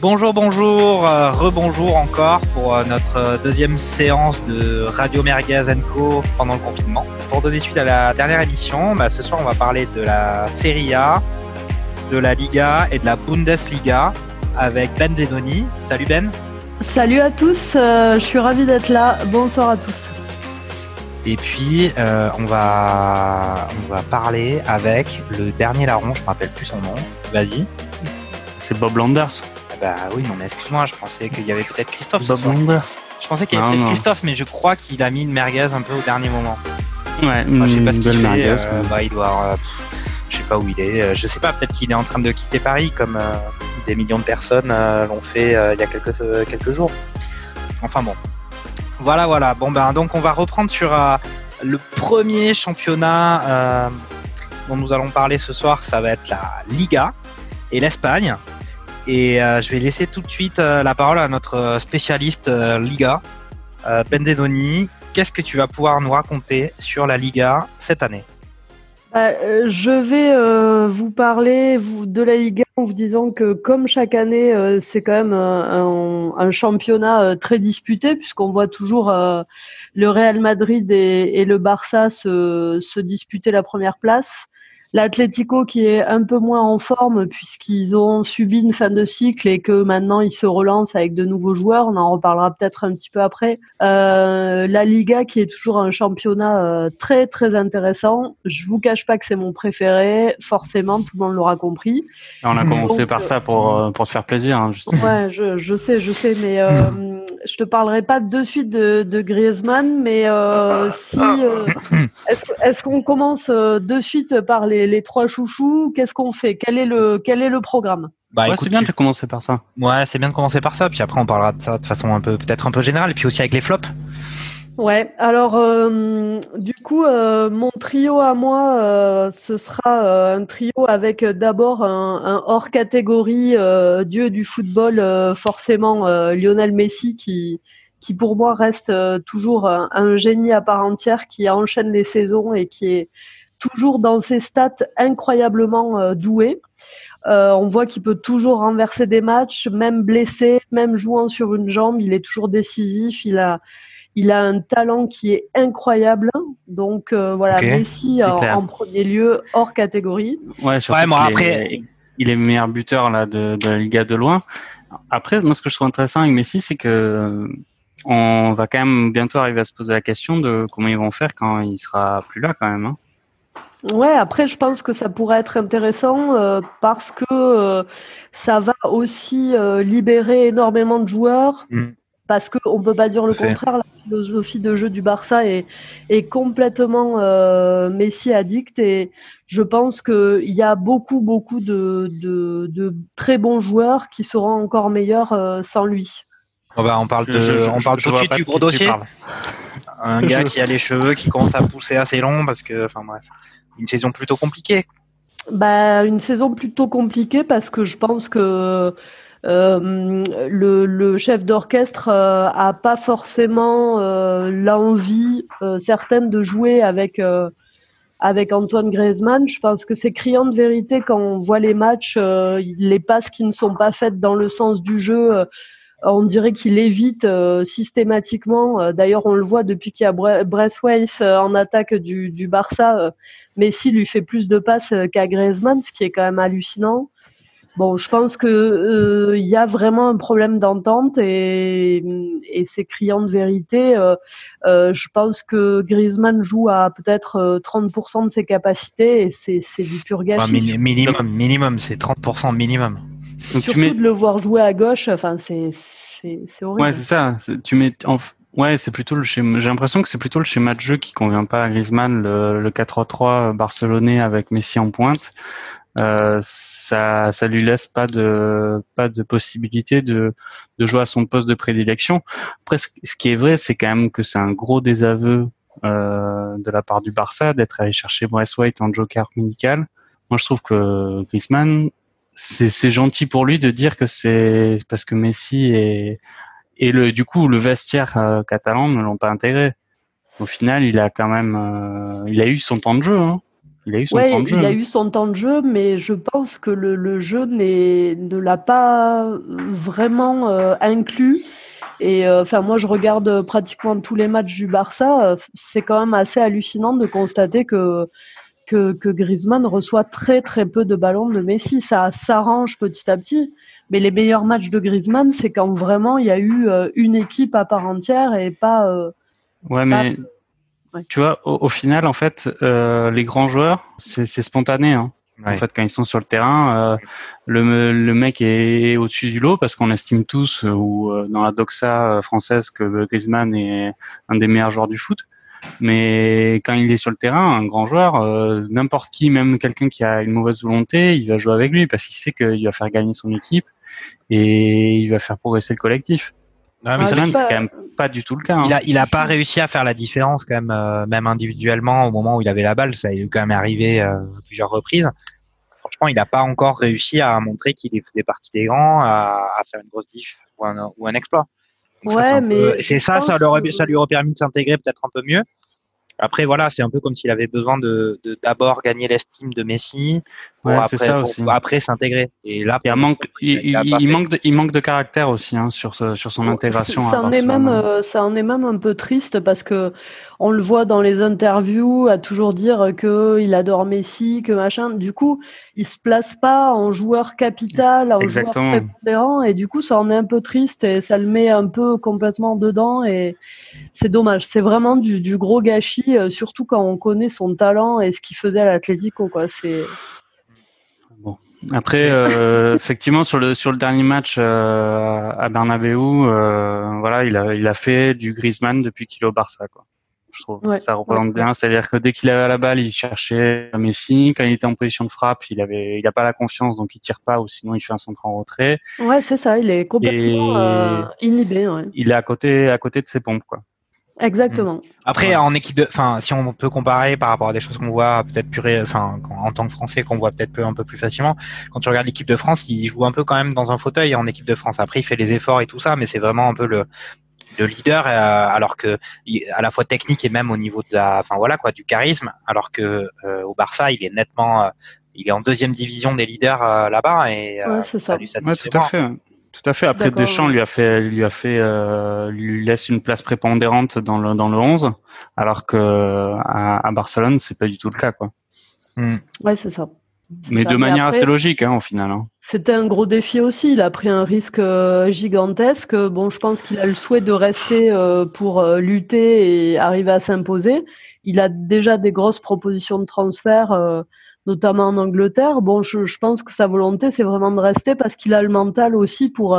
Bonjour, bonjour, euh, rebonjour encore pour euh, notre euh, deuxième séance de Radio Merguez Co pendant le confinement. Pour donner suite à la dernière émission, bah, ce soir on va parler de la Serie A, de la Liga et de la Bundesliga avec Ben Zenoni. Salut Ben. Salut à tous, je suis ravi d'être là. Bonsoir à tous. Et puis on va on va parler avec le dernier larron, je me rappelle plus son nom. Vas-y. C'est Bob Landers. Bah oui, non, mais excuse-moi, je pensais qu'il y avait peut-être Christophe. Bob. Je pensais qu'il y avait peut-être Christophe, mais je crois qu'il a mis une merguez un peu au dernier moment. Ouais, je sais pas ce qu'il fait. merguez, euh, bah, il doit. euh, pff, je sais pas où il est. Euh, Je sais pas, peut-être qu'il est en train de quitter Paris, comme euh, des millions de personnes euh, l'ont fait euh, il y a quelques, euh, quelques jours. Enfin bon. Voilà, voilà. Bon, ben, donc on va reprendre sur euh, le premier championnat euh, dont nous allons parler ce soir. Ça va être la Liga et l'Espagne. Et euh, je vais laisser tout de suite euh, la parole à notre euh, spécialiste Liga, Benzedoni. Qu'est-ce que tu vas pouvoir nous raconter sur la Liga cette année? Bah, je vais vous parler de la Liga en vous disant que comme chaque année, c'est quand même un, championnat très disputé puisqu'on voit toujours le Real Madrid et, et le Barça se, se disputer la première place. L'Atlético qui est un peu moins en forme puisqu'ils ont subi une fin de cycle et que maintenant ils se relancent avec de nouveaux joueurs. On en reparlera peut-être un petit peu après. Euh, la Liga qui est toujours un championnat euh, très très intéressant. Je vous cache pas que c'est mon préféré. Forcément, tout le monde l'aura compris. On a commencé Donc, par ça pour, euh, pour te faire plaisir. Hein, justement. Ouais, je, je sais, je sais, mais euh, je te parlerai pas de suite de, de Griezmann, mais euh, si euh, est-ce qu'on commence euh, de suite par les, les trois chouchous? Qu'est-ce qu'on fait? Quel est le quel est le programme? Bah Ouais, c'est bien de commencer par ça. ouais, c'est bien de commencer par ça, puis après on parlera de ça de façon un peu peut-être un peu générale, et puis aussi avec les flops. Ouais, alors euh, du coup, euh, mon trio à moi, euh, ce sera un trio avec d'abord un, hors catégorie dieu du football, forcément Lionel Messi, qui, qui pour moi reste toujours un, génie à part entière, qui enchaîne les saisons et qui est toujours dans ses stats incroyablement doué. On voit qu'il peut toujours renverser des matchs, même blessé, même jouant sur une jambe, il est toujours décisif. Il a il a un talent qui est incroyable. Donc euh, voilà, Messi c'est en, premier lieu, hors catégorie. Ouais, moi, après- est, il est meilleur buteur là, de, de la Liga de loin. Après, moi, ce que je trouve intéressant avec Messi, c'est que euh, on va quand même bientôt arriver à se poser la question de comment ils vont faire quand il sera plus là, quand même. Hein. Ouais, après, je pense que ça pourrait être intéressant euh, parce que euh, ça va aussi euh, libérer énormément de joueurs. Mm. Parce qu'on ne peut pas dire le contraire, la philosophie de jeu du Barça est, est complètement euh, Messi addict et je pense qu'il y a beaucoup, beaucoup de, de, de très bons joueurs qui seront encore meilleurs euh, sans lui. On va, on parle de, Je- je- on parle je tout de suite du gros dossier. Un gars qui a les cheveux qui commence à pousser assez long parce que, enfin bref, une saison plutôt compliquée. Bah, une saison plutôt compliquée parce que je pense que euh, le, le chef d'orchestre euh, a pas forcément euh, l'envie euh, certaine de jouer avec avec Antoine Griezmann. Je pense que c'est criant de vérité quand on voit les matchs, les passes qui ne sont pas faites dans le sens du jeu. on dirait qu'il évite euh, systématiquement. D'ailleurs, on le voit depuis qu'il y a Bre- Braithwaite euh, en attaque du, du Barça. Messi lui fait plus de passes qu'à Griezmann, ce qui est quand même hallucinant. Bon, je pense que euh, il y a vraiment un problème d'entente et, et c'est criant de vérité. Euh, euh, je pense que Griezmann joue à peut-être euh, 30% de ses capacités et c'est c'est du pur gâchis. Minimum, minimum, c'est 30% minimum. Donc, tu Surtout mets, de le voir jouer à gauche, enfin c'est c'est c'est horrible. Ouais, c'est ça. C'est- Tu mets en Ouais, c'est plutôt le schéma. J'ai l'impression que c'est plutôt le schéma de jeu qui convient pas à Griezmann, le, le 4-3-3 barcelonais avec Messi en pointe. Euh, ça, ça lui laisse pas de pas de possibilité de de jouer à son poste de prédilection. Après, ce qui est vrai, c'est quand même que c'est un gros désaveu euh, de la part du Barça d'être allé chercher Braithwaite en joker médical. Moi, je trouve que Griezmann, c'est gentil pour lui de dire que c'est parce que Messi est et le du coup le vestiaire euh, catalan ne l'ont pas intégré. Au final, il a quand même euh, il a eu son temps de jeu. Hein. Il a eu son temps de jeu. Il a eu son temps de jeu, mais je pense que le, le jeu ne l'a pas vraiment euh, inclus. Et euh, enfin, moi, je regarde pratiquement tous les matchs du Barça. C'est quand même assez hallucinant de constater que, que, que Griezmann reçoit très très peu de ballons de Messi. Ça s'arrange petit à petit. Mais les meilleurs matchs de Griezmann, c'est quand vraiment il y a eu euh, une équipe à part entière et pas. ouais, mais tu vois, au, final, en fait, euh, les grands joueurs, c'est spontané. Hein. En fait, quand ils sont sur le terrain, euh, le, le, mec est au-dessus du lot parce qu'on estime tous, euh, ou euh, dans la doxa euh, française, que Griezmann est un des meilleurs joueurs du foot. Mais quand il est sur le terrain, un grand joueur, n'importe qui, même quelqu'un qui a une mauvaise volonté, il va jouer avec lui parce qu'il sait qu'il va faire gagner son équipe et il va faire progresser le collectif. Non, mais c'est quand même pas du tout le cas. Hein. Il a, il a pas réussi à faire la différence quand même, euh, même individuellement au moment où il avait la balle. Ça est quand même arrivé euh, plusieurs reprises. Franchement, il n'a pas encore réussi à montrer qu'il faisait partie des grands, à, à, faire une grosse diff ou un, ou un exploit. ouais, mais c'est ça, ça, ça lui aurait permis de s'intégrer peut-être un peu mieux. Après, voilà, c'est un peu comme s'il avait besoin de d'abord gagner l'estime de Messi pour après, s'intégrer. Et là, il manque, il, manque, de, il manque de caractère aussi hein, sur sur son intégration. Ça, en est même, euh, ça en est même un peu triste parce que on le voit dans les interviews à toujours dire que il adore Messi, que machin. Du coup, il se place pas en joueur capital, en Exactement. joueur prépondérant, et du coup, ça en est un peu triste et ça le met un peu complètement dedans et c'est dommage. C'est vraiment du, du, gros gâchis, euh, surtout quand on connaît son talent et ce qu'il faisait à l'Atlético, quoi. C'est Bon. Après, euh, effectivement, sur le sur le dernier match euh, à Bernabeu, euh, voilà, il a il a fait du Griezmann depuis qu'il est au Barça, quoi je trouve. ça représente bien. C'est-à-dire que dès qu'il avait la balle, il cherchait Messi. Quand il était en position de frappe, il avait, il a pas la confiance, donc il tire pas, ou sinon il fait un centre en retrait. Ouais, c'est ça. Il est complètement euh, inhibé. Ouais. Il est à côté, à côté de ses pompes, quoi. Exactement. Mm. Après, en équipe de, enfin, si on peut comparer par rapport à des choses qu'on voit peut-être plus, enfin, en tant que Français, qu'on voit peut-être un peu plus facilement. Quand tu regardes l'équipe de France, il joue un peu quand même dans un fauteuil en équipe de France. Après, il fait les efforts et tout ça, mais c'est vraiment un peu le, de leader, euh, alors que à la fois technique et même au niveau de la, enfin voilà quoi, du charisme, alors que euh, au Barça, il est nettement, euh, il est en deuxième division des leaders là-bas et ça. ça. lui satisfait. tout à fait. Tout à fait. Après, Deschamps lui a fait, lui a fait, lui laisse une place prépondérante dans le dans le 11, alors que à, à Barcelone, c'est pas du tout le cas, quoi. Hmm. Ouais, c'est ça. Mais de manière assez logique, hein, au final. Hein. C'était un gros défi aussi. Il a pris un risque euh, gigantesque. Bon, je pense qu'il a le souhait de rester euh, pour euh, lutter et arriver à s'imposer. Il a déjà des grosses propositions de transfert, notamment en Angleterre. Bon, je, je pense que sa volonté, c'est vraiment de rester parce qu'il a le mental aussi pour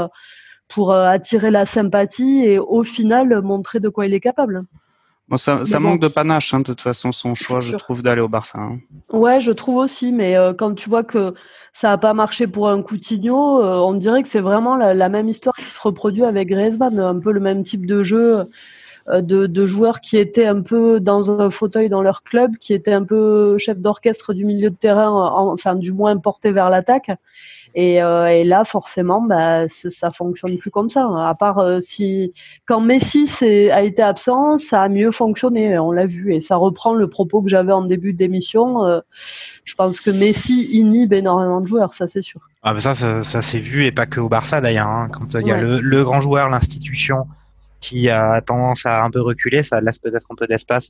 pour attirer la sympathie et au final montrer de quoi il est capable. Bon, ça, ça manque de panache, hein, de toute façon, son choix, je trouve, d'aller au Barça. Hein. Ouais, je trouve aussi, mais euh, quand tu vois que ça n'a pas marché pour un Coutinho, euh, on dirait que c'est vraiment la, même histoire qui se reproduit avec Griezmann, un peu le même type de jeu euh, de, de, joueurs qui étaient un peu dans un fauteuil dans leur club, qui étaient un peu chef d'orchestre du milieu de terrain, enfin du moins portés vers l'attaque. Et, euh, et, là, forcément, bah, ça fonctionne plus comme ça. À part euh, si quand Messi a été absent, ça a mieux fonctionné. On l'a vu et ça reprend le propos que j'avais en début d'émission. Euh, je pense que Messi inhibe énormément de joueurs, ça c'est sûr. Ah, mais ça, ça, ça s'est vu et pas que au Barça d'ailleurs. Hein. Quand il y a le, le, grand joueur, l'institution qui a tendance à un peu reculer, ça laisse peut-être un peu d'espace,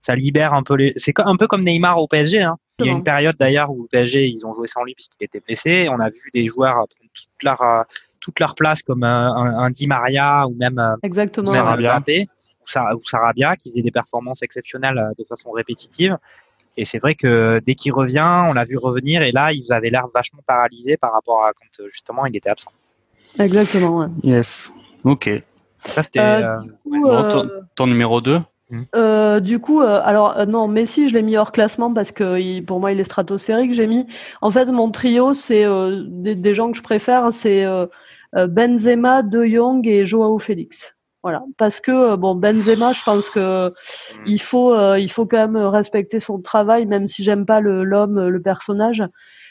ça libère un peu les. C'est un peu comme Neymar au PSG. Hein. Il y a une période d'ailleurs où le PSG ils ont joué sans lui puisqu'il était blessé. On a vu des joueurs prendre toute leur toute leur place comme un, un, Di Maria ou même euh, Exactement. Sarabia. ou Sarabia qui faisait des performances exceptionnelles euh, de façon répétitive. Et c'est vrai que dès qu'il revient, on l'a vu revenir et là, il avait l'air vachement paralysé par rapport à quand justement il était absent. Exactement. Ouais. Yes. Ok. Ça, c'était. Euh, euh, ton, numéro 2 hmm. euh, du coup, alors non, Messi, je l'ai mis hors classement parce que pour moi, il est stratosphérique. J'ai mis, en fait, mon trio, c'est des, gens que je préfère, c'est Benzema, De Jong et Joao Félix. Voilà, parce que bon, Benzema, je pense que hmm. il faut, il faut quand même respecter son travail, même si j'aime pas l'homme, le, personnage.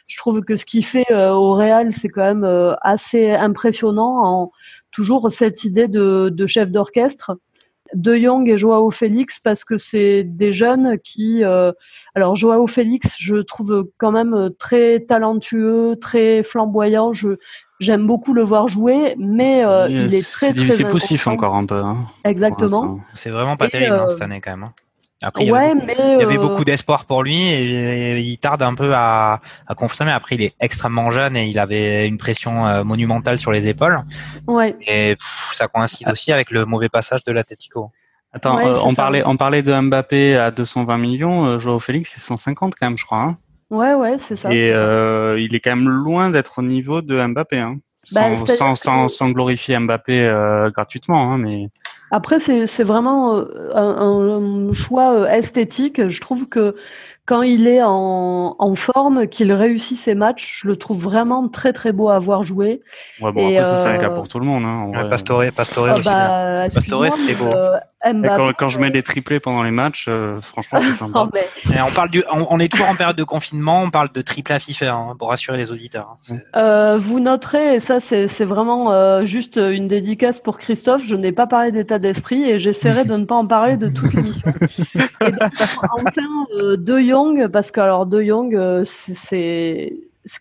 Je trouve que ce qu'il fait au Real, c'est quand même assez impressionnant en toujours cette idée de, chef d'orchestre. De Jong et Joao Félix parce que c'est des jeunes qui. Euh, alors Joao Félix, je trouve quand même très talentueux, très flamboyant. Je j'aime beaucoup le voir jouer, mais euh, il est très très. C'est poussif encore un peu. Hein, Exactement. C'est vraiment pas terrible hein, cette année quand même. Hein. Après, il y avait, beaucoup, il y avait beaucoup d'espoir pour lui et, il tarde un peu à, à, confirmer. Après, il est extrêmement jeune et il avait une pression monumentale sur les épaules. Ouais. Et ça coïncide aussi avec le mauvais passage de l'Atletico. Attends, euh, on, parlait, on parlait de Mbappé à 220 millions, euh, Joao Félix c'est 150 quand même, je crois. Hein. Ouais, ouais, c'est ça. Et euh, il est quand même loin d'être au niveau de Mbappé. Hein. Bah, sans, sans, sans, glorifier Mbappé euh, gratuitement, hein, mais. Après, c'est vraiment euh, un, un, choix esthétique. Je trouve que quand il est en, en forme, qu'il réussit ses matchs, je le trouve vraiment très très beau à voir jouer. Ouais, bon, après, ça, c'est le cas pour tout le monde. Hein, ouais, Pastore, Pastore ah, aussi. Bah, Pastore, c'était beau. Euh, quand, quand, je mets des triplés pendant les matchs, euh, franchement, c'est sympa. on, parle du, on, est toujours en période de confinement, on parle de triplé à FIFA hein, pour rassurer les auditeurs. Hein. Euh, vous noterez, et ça c'est vraiment euh, juste une dédicace pour Christophe, je n'ai pas parlé d'état d'esprit et j'essaierai de ne pas en parler de toute l'émission. enfin, euh, De Jong, parce que alors De Jong, c'est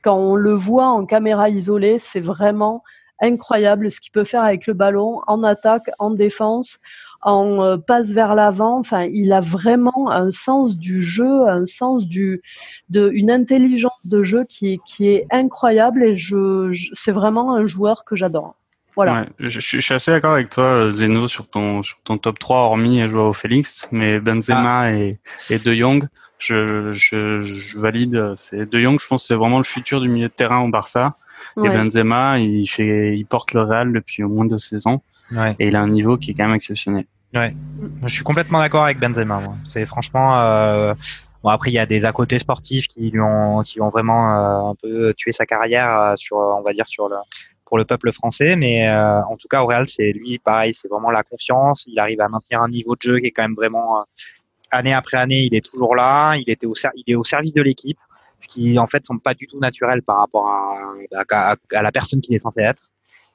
quand on le voit en caméra isolée, c'est vraiment incroyable ce qu'il peut faire avec le ballon en attaque, en défense en euh, passe vers l'avant. Enfin, il a vraiment un sens du jeu, un sens du, de, une intelligence de jeu qui est, qui est incroyable et je, c'est vraiment un joueur que j'adore. Voilà. je, je, suis assez d'accord avec toi, Zeno, sur ton, sur ton top 3, hormis Joao Félix, mais Benzema ah. et, et De Jong. Je, je, je valide. C'est De Jong, je pense, c'est vraiment le futur du milieu de terrain au Barça. Et Benzema, il fait, il porte le Real depuis au moins deux saisons. Ouais. Et il a un niveau qui est quand même exceptionnel. Ouais, je suis complètement d'accord avec Benzema. C'est franchement. Euh... Bon après il y a des à côté sportifs qui lui ont qui ont vraiment euh, un peu tué sa carrière euh, sur on va dire sur le pour le peuple français, mais euh, en tout cas au Real c'est lui pareil, c'est vraiment la confiance. Il arrive à maintenir un niveau de jeu qui est quand même vraiment année après année, il est toujours là. Il était au il est au service de l'équipe, ce qui en fait semble pas du tout naturel par rapport à, à, à la personne qu'il est censé être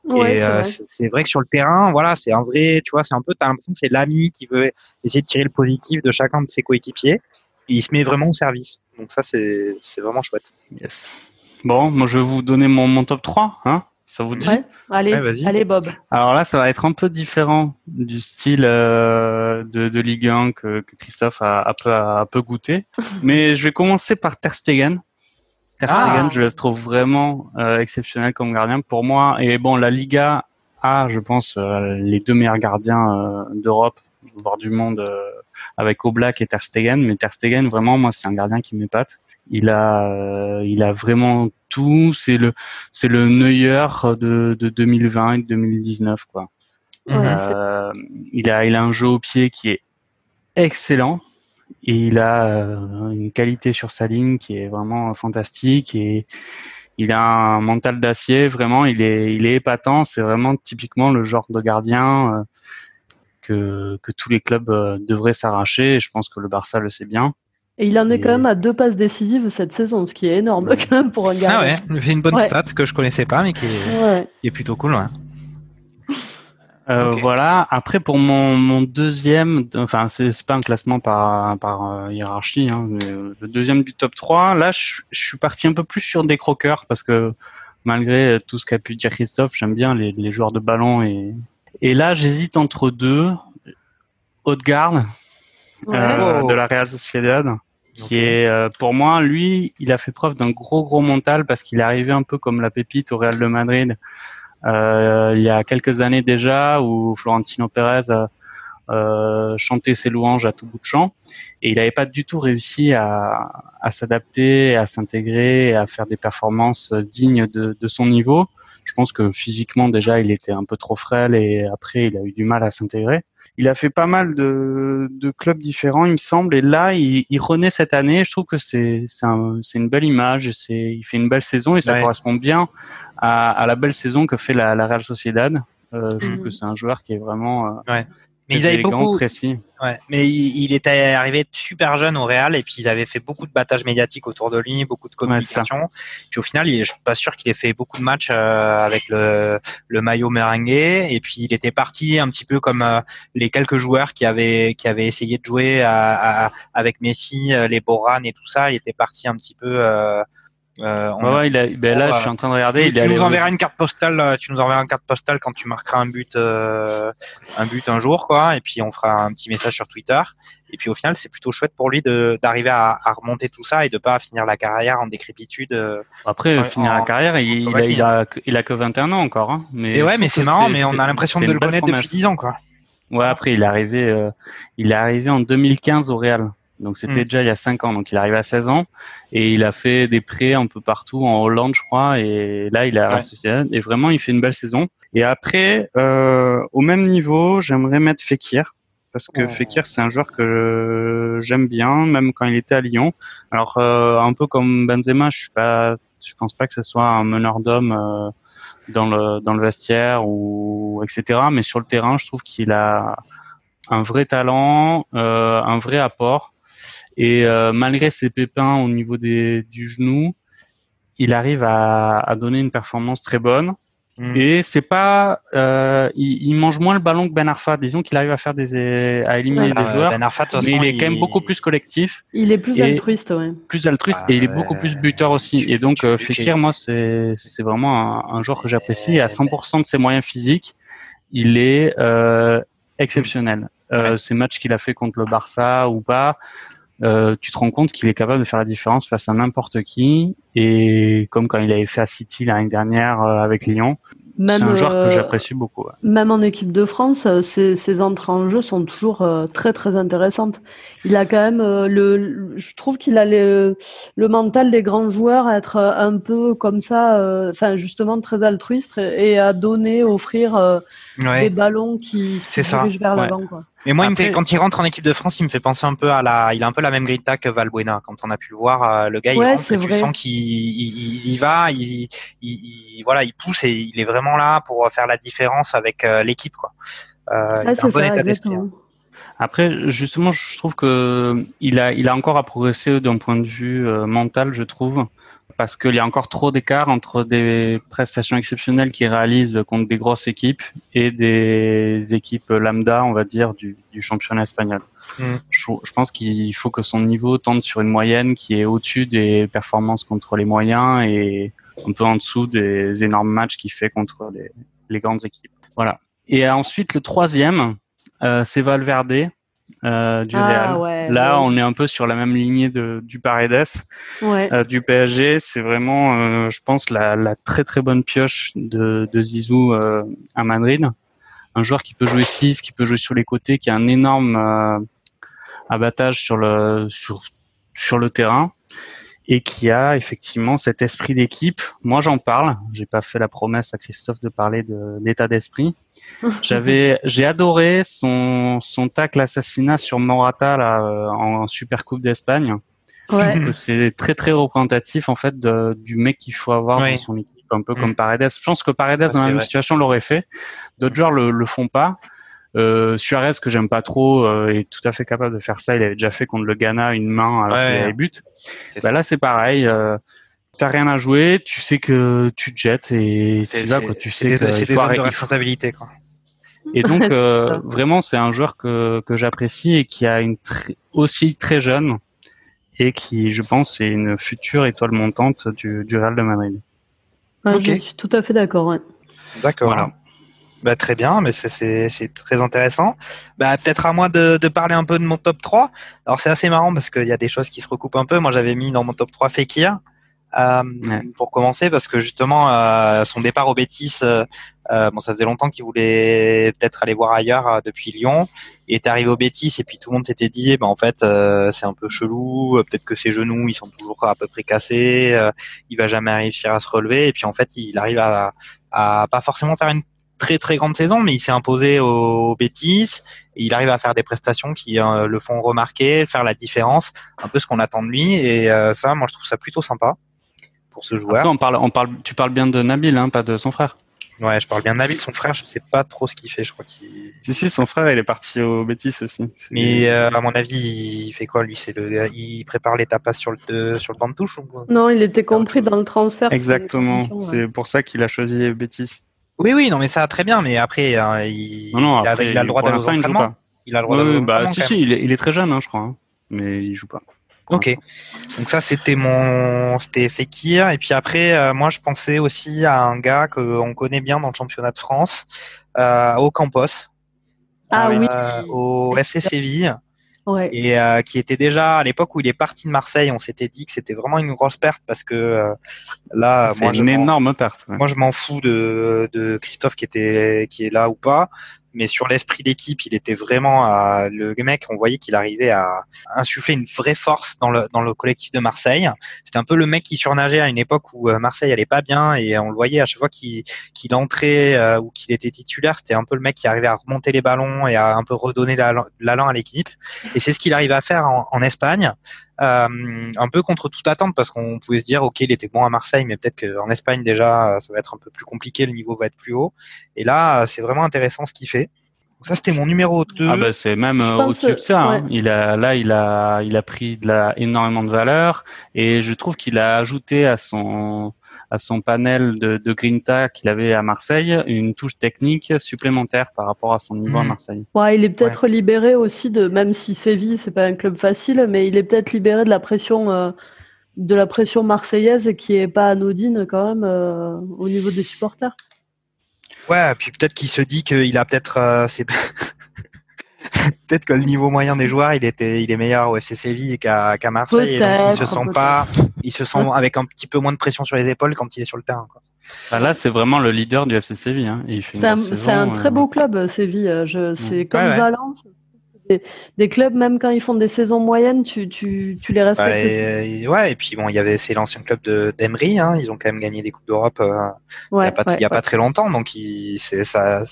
et euh, c'est vrai que sur le terrain, voilà, c'est un vrai, tu vois, c'est un peu, t'as l'impression que c'est l'ami qui veut essayer de tirer le positif de chacun de ses coéquipiers. Et il se met vraiment au service. Donc ça, c'est vraiment chouette. Yes. Bon, moi je vais vous donner mon, mon top 3, hein ça vous dit? Allez, allez Bob. Alors là, ça va être un peu différent du style euh, de, de Ligue 1 que, que Christophe a, a, peu, a, peu goûté. Mais je vais commencer par Ter Stegen. Ter Stegen, ah. je le trouve vraiment euh, exceptionnel comme gardien pour moi. Et bon, la Liga a, je pense, euh, les deux meilleurs gardiens euh, d'Europe, voire du monde, avec Oblak et Ter Stegen. Mais Ter Stegen, vraiment, moi, c'est un gardien qui m'épate. Il a, il a vraiment tout. C'est le, c'est le Neuer de, de 2020 et de 2019, quoi. Il a, il a un jeu au pied qui est excellent. Et il a euh, une qualité sur sa ligne qui est vraiment fantastique et il a un mental d'acier vraiment. Il est il est épatant. C'est vraiment typiquement le genre de gardien euh, que que tous les clubs euh, devraient s'arracher et je pense que le Barça le sait bien. Et il en est quand même à deux passes décisives cette saison, ce qui est énorme quand même pour un gardien. Ah ouais, c'est une bonne stat que je connaissais pas, mais qui est, qui est plutôt cool. Euh, Voilà. Après, pour mon, mon deuxième, enfin, c'est pas un classement par, par euh, hiérarchie, hein, mais euh, le deuxième du top 3, là, je, je, suis parti un peu plus sur des croqueurs parce que malgré tout ce qu'a pu dire Christophe, j'aime bien les, les, joueurs de ballon et, et là, j'hésite entre deux. Haute-Garde euh, de la Real Sociedad qui est pour moi lui il a fait preuve d'un gros gros mental parce qu'il est arrivé un peu comme la pépite au Real de Madrid. euh, il y a quelques années déjà où Florentino Pérez a euh, chanté ses louanges à tout bout de champ et il n'avait pas du tout réussi à, à s'adapter, à s'intégrer, à faire des performances dignes de, de son niveau. Je pense que physiquement déjà il était un peu trop frêle et après il a eu du mal à s'intégrer. Il a fait pas mal de, de, clubs différents, il me semble, et là il, il renaît cette année. Je trouve que c'est c'est un, une belle image, c'est il fait une belle saison et ça correspond bien à, à, la belle saison que fait la, la Real Sociedad. Euh, je trouve mhm. que c'est un joueur qui est vraiment euh, Mais ils avaient beaucoup. Précis. Ouais, mais il, était arrivé super jeune au Real et puis ils avaient fait beaucoup de battages médiatiques autour de lui, beaucoup de communication. puis au final, je suis pas sûr qu'il ait fait beaucoup de matchs euh, avec le, le maillot merengue. Et puis il était parti un petit peu comme euh, les quelques joueurs qui avaient qui avaient essayé de jouer à, avec Messi, euh, les Boran et tout ça. Il était parti un petit peu. Euh, ouais, il a, ben là, je suis en train de regarder. Tu, il nous enverras une carte postale. Euh, tu nous enverras une carte postale quand tu marqueras un but, euh, un but un jour, quoi. Et puis on fera un petit message sur Twitter. Et puis au final, c'est plutôt chouette pour lui d'arriver à, à, remonter tout ça et de pas finir la carrière en décrépitude. Euh, Après, finir la carrière, il, il, a, il, a, il, a, que 21 ans encore. Hein. Mais et ouais, mais c'est marrant, mais on a l'impression de le connaître depuis 10 ans, quoi. Ouais, après, il est arrivé, euh, il est arrivé en 2015 au Real. Donc c'était mm. déjà il y a 5 ans. Donc il arrive à 16 ans et il a fait des prêts un peu partout en Hollande, je crois. Et là, il a ouais. et vraiment il fait une belle saison. Et après, euh, au même niveau, j'aimerais mettre Fekir parce que Fekir c'est un joueur que j'aime bien, même quand il était à Lyon. Alors euh, un peu comme Benzema, je suis pas, je pense pas que ce soit un meneur d'hommes. Euh, dans le dans le vestiaire ou etc mais sur le terrain je trouve qu'il a un vrai talent euh, un vrai apport et euh, malgré ses pépins au niveau des, du genou, il arrive à, à donner une performance très bonne. Mm. Et c'est pas, euh, il, il, mange moins le ballon que Ben Arfa. Disons qu'il arrive à faire des, à éliminer des joueurs, ben Arfa, mais il est quand même beaucoup plus collectif. Il est plus altruiste, ouais. Plus altruiste et il est beaucoup plus buteur aussi. Et donc euh, Fekir, moi, c'est c'est vraiment un, un, joueur que j'apprécie. À 100% de ses moyens physiques, il est euh, exceptionnel. Euh, ces matchs qu'il a fait contre le Barça ou pas, euh, tu te rends compte qu'il est capable de faire la différence face à n'importe qui. Et comme quand il avait fait à City l'année dernière euh, avec Lyon, c'est un joueur que j'apprécie beaucoup. Même en équipe de France, ses, ses, entrées en jeu sont toujours très très intéressantes. Il a quand même le, je trouve qu'il a le, le mental des grands joueurs à être un peu comme ça, enfin justement très altruiste et à donner, offrir des ballons qui, qui dirigent vers l'avant. Quoi. Mais moi, il me fait, quand il rentre en équipe de France, il me fait penser un peu à la, il a un peu la même grinta que Valbuena. Quand on a pu le voir, euh, le gars, il rentre, tu sens qu'il il, il, va, il, il, voilà, il pousse et il est vraiment là pour faire la différence avec euh, l'équipe, quoi. Euh, il a un bon état d'esprit. Hein. Après, justement, je trouve que il a, il a encore à progresser d'un point de vue euh, mental, je trouve parce qu'il y a encore trop d'écart entre des prestations exceptionnelles qu'il réalise contre des grosses équipes et des équipes lambda, on va dire, du, du championnat espagnol. Mm. Je, je, pense qu'il faut que son niveau tende sur une moyenne qui est au-dessus des performances contre les moyens et un peu en dessous des énormes matchs qu'il fait contre les, les, grandes équipes. Voilà. Et ensuite, le troisième, euh, c'est Valverde euh, du ah, Real. Là, on est un peu sur la même lignée de, du Paredes, euh, du PSG. C'est vraiment, euh, je pense, la, la, très très bonne pioche de, de Zizou euh, à Madrid. Un joueur qui peut jouer 6, qui peut jouer sur les côtés, qui a un énorme euh, abattage sur le sur sur le terrain et qui a effectivement cet esprit d'équipe. Moi, j'en parle. J'ai pas fait la promesse à Christophe de parler de l'état d'esprit. J'avais, j'ai adoré son son tacle assassinat sur Morata là euh, en Super Coupe d'Espagne. Ouais. C'est très très représentatif en fait de, du mec qu'il faut avoir dans son équipe, un peu comme mm. Paredes. Je pense que Paredes ah, dans la même situation l'aurait fait. D'autres joueurs le le font pas. Euh, Suarez que j'aime pas trop euh, est tout à fait capable de faire ça. Il avait déjà fait contre le Ghana une main alors qu'il avait but. Bah là c'est pareil. Euh, T'as rien à jouer, tu sais que tu te jettes et c'est là quoi. Tu sais que c'est des zones de responsabilité quoi. Et donc euh, vraiment c'est un joueur que que j'apprécie et qui a une aussi très jeune et qui je pense est une future étoile montante du, du Real de Madrid. Ouais, Je suis tout à fait d'accord. Ouais. D'accord. Voilà. Bah, très bien, mais c'est très intéressant. Bah, Peut-être à moi de, de, parler un peu de mon top 3. Alors c'est assez marrant parce qu'il y a des choses qui se recoupent un peu. Moi j'avais mis dans mon top 3 Fekir. Euh, pour commencer parce que justement euh, son départ au Bétis euh, euh, bon ça faisait longtemps qu'il voulait peut-être aller voir ailleurs euh, depuis Lyon il est arrivé au Bétis et puis tout le monde s'était dit ben en fait c'est un peu chelou peut-être que ses genoux ils sont toujours à peu près cassés il va jamais réussir à se relever et puis en fait il arrive à, à pas forcément faire une très très grande saison, mais il s'est imposé aux, bêtises. il arrive à faire des prestations qui euh, le font remarquer, faire la différence, un peu ce qu'on attend de lui. Et euh, ça, moi, je trouve ça plutôt sympa pour ce joueur. on parle, on parle, tu parles bien de Nabil, hein, pas de son frère. Ouais, je parle bien de Nabil, son frère, je sais pas trop ce qu'il fait, je crois qu'il. Si si, son frère, il est parti au Betis aussi. Mais euh, à mon avis, il fait quoi lui? C'est le, il prépare les tapas sur le sur le banc de touche ou quoi? Non, il était compris dans le transfert. Exactement. C'est pour ça qu'il a choisi Betis. Oui, oui, non, mais ça très bien, mais après, hein, il, non, non, il, a, après, il a le droit d'aller aux il joue entraînements. pas. Il a le droit Ouais, bah, si, si, il est, il est très jeune, hein, je crois. hein. Mais il joue pas. Ok. Donc ça, c'était mon, c'était Fekir. Et puis après, euh, moi, je pensais aussi à un gars qu'on connaît bien dans le championnat de France, euh, au Campos. Ah euh, oui. Au FC Séville. Ouais. et euh, qui était déjà à l'époque où il est parti de Marseille, on s'était dit que c'était vraiment une grosse perte parce que euh, là, C'est une énorme perte. ouais. moi je m'en fous de, de Christophe qui était qui est là ou pas, mais sur l'esprit d'équipe, il était vraiment à, le mec, on voyait qu'il arrivait à insuffler une vraie force dans le dans le collectif de Marseille. C'était un peu le mec qui surnageait à une époque où euh, Marseille allait pas bien et on le voyait à chaque fois qu'il qu'il entrait euh, ou qu'il était titulaire, c'était un peu le mec qui arrivait à remonter les ballons et à un peu redonner l'allant à l'équipe. Et c'est ce qu'il arrive à faire en, en Espagne. Euh, un peu contre toute attente parce qu'on pouvait se dire ok il était bon à Marseille mais peut-être qu'en Espagne déjà ça va être un peu plus compliqué le niveau va être plus haut et là c'est vraiment intéressant ce qu'il fait donc ça c'était mon numéro 2 Ah bah c'est même euh, au-dessus de ça. hein. Il a là il a il a pris de la énormément de valeur et je trouve qu'il a ajouté à son à son panel de, de grinta qu'il avait à Marseille une touche technique supplémentaire par rapport à son niveau à Mhm. Marseille. Ouais, il est peut-être libéré aussi de, même si Séville c'est pas un club facile, mais il est peut-être libéré de la pression, euh, de la pression marseillaise qui est pas anodine quand même euh, au niveau des supporters. ouais puis peut-être qu'il se dit qu'il a peut-être euh, c'est peut-être que le niveau moyen des joueurs il était il est meilleur au FC Séville qu'à Marseille et donc il se sent pas il se sent avec un petit peu moins de pression sur les épaules quand il est sur le terrain quoi. Bah là c'est vraiment le leader du FC Séville. Hein. C'est un, euh, très beau club, euh, Séville. Euh, Je, c'est comme Ouais, ouais. Valence. Des, des clubs, même quand ils font des saisons moyennes, tu, tu, tu les Bah, respectes. et, ouais et puis bon il y avait c'est l'ancien club de d'Emery hein, ils ont quand même gagné des coupes d'Europe euh, il ouais, n'y a, pas, il y a ouais. pas très longtemps, donc c'est, ça,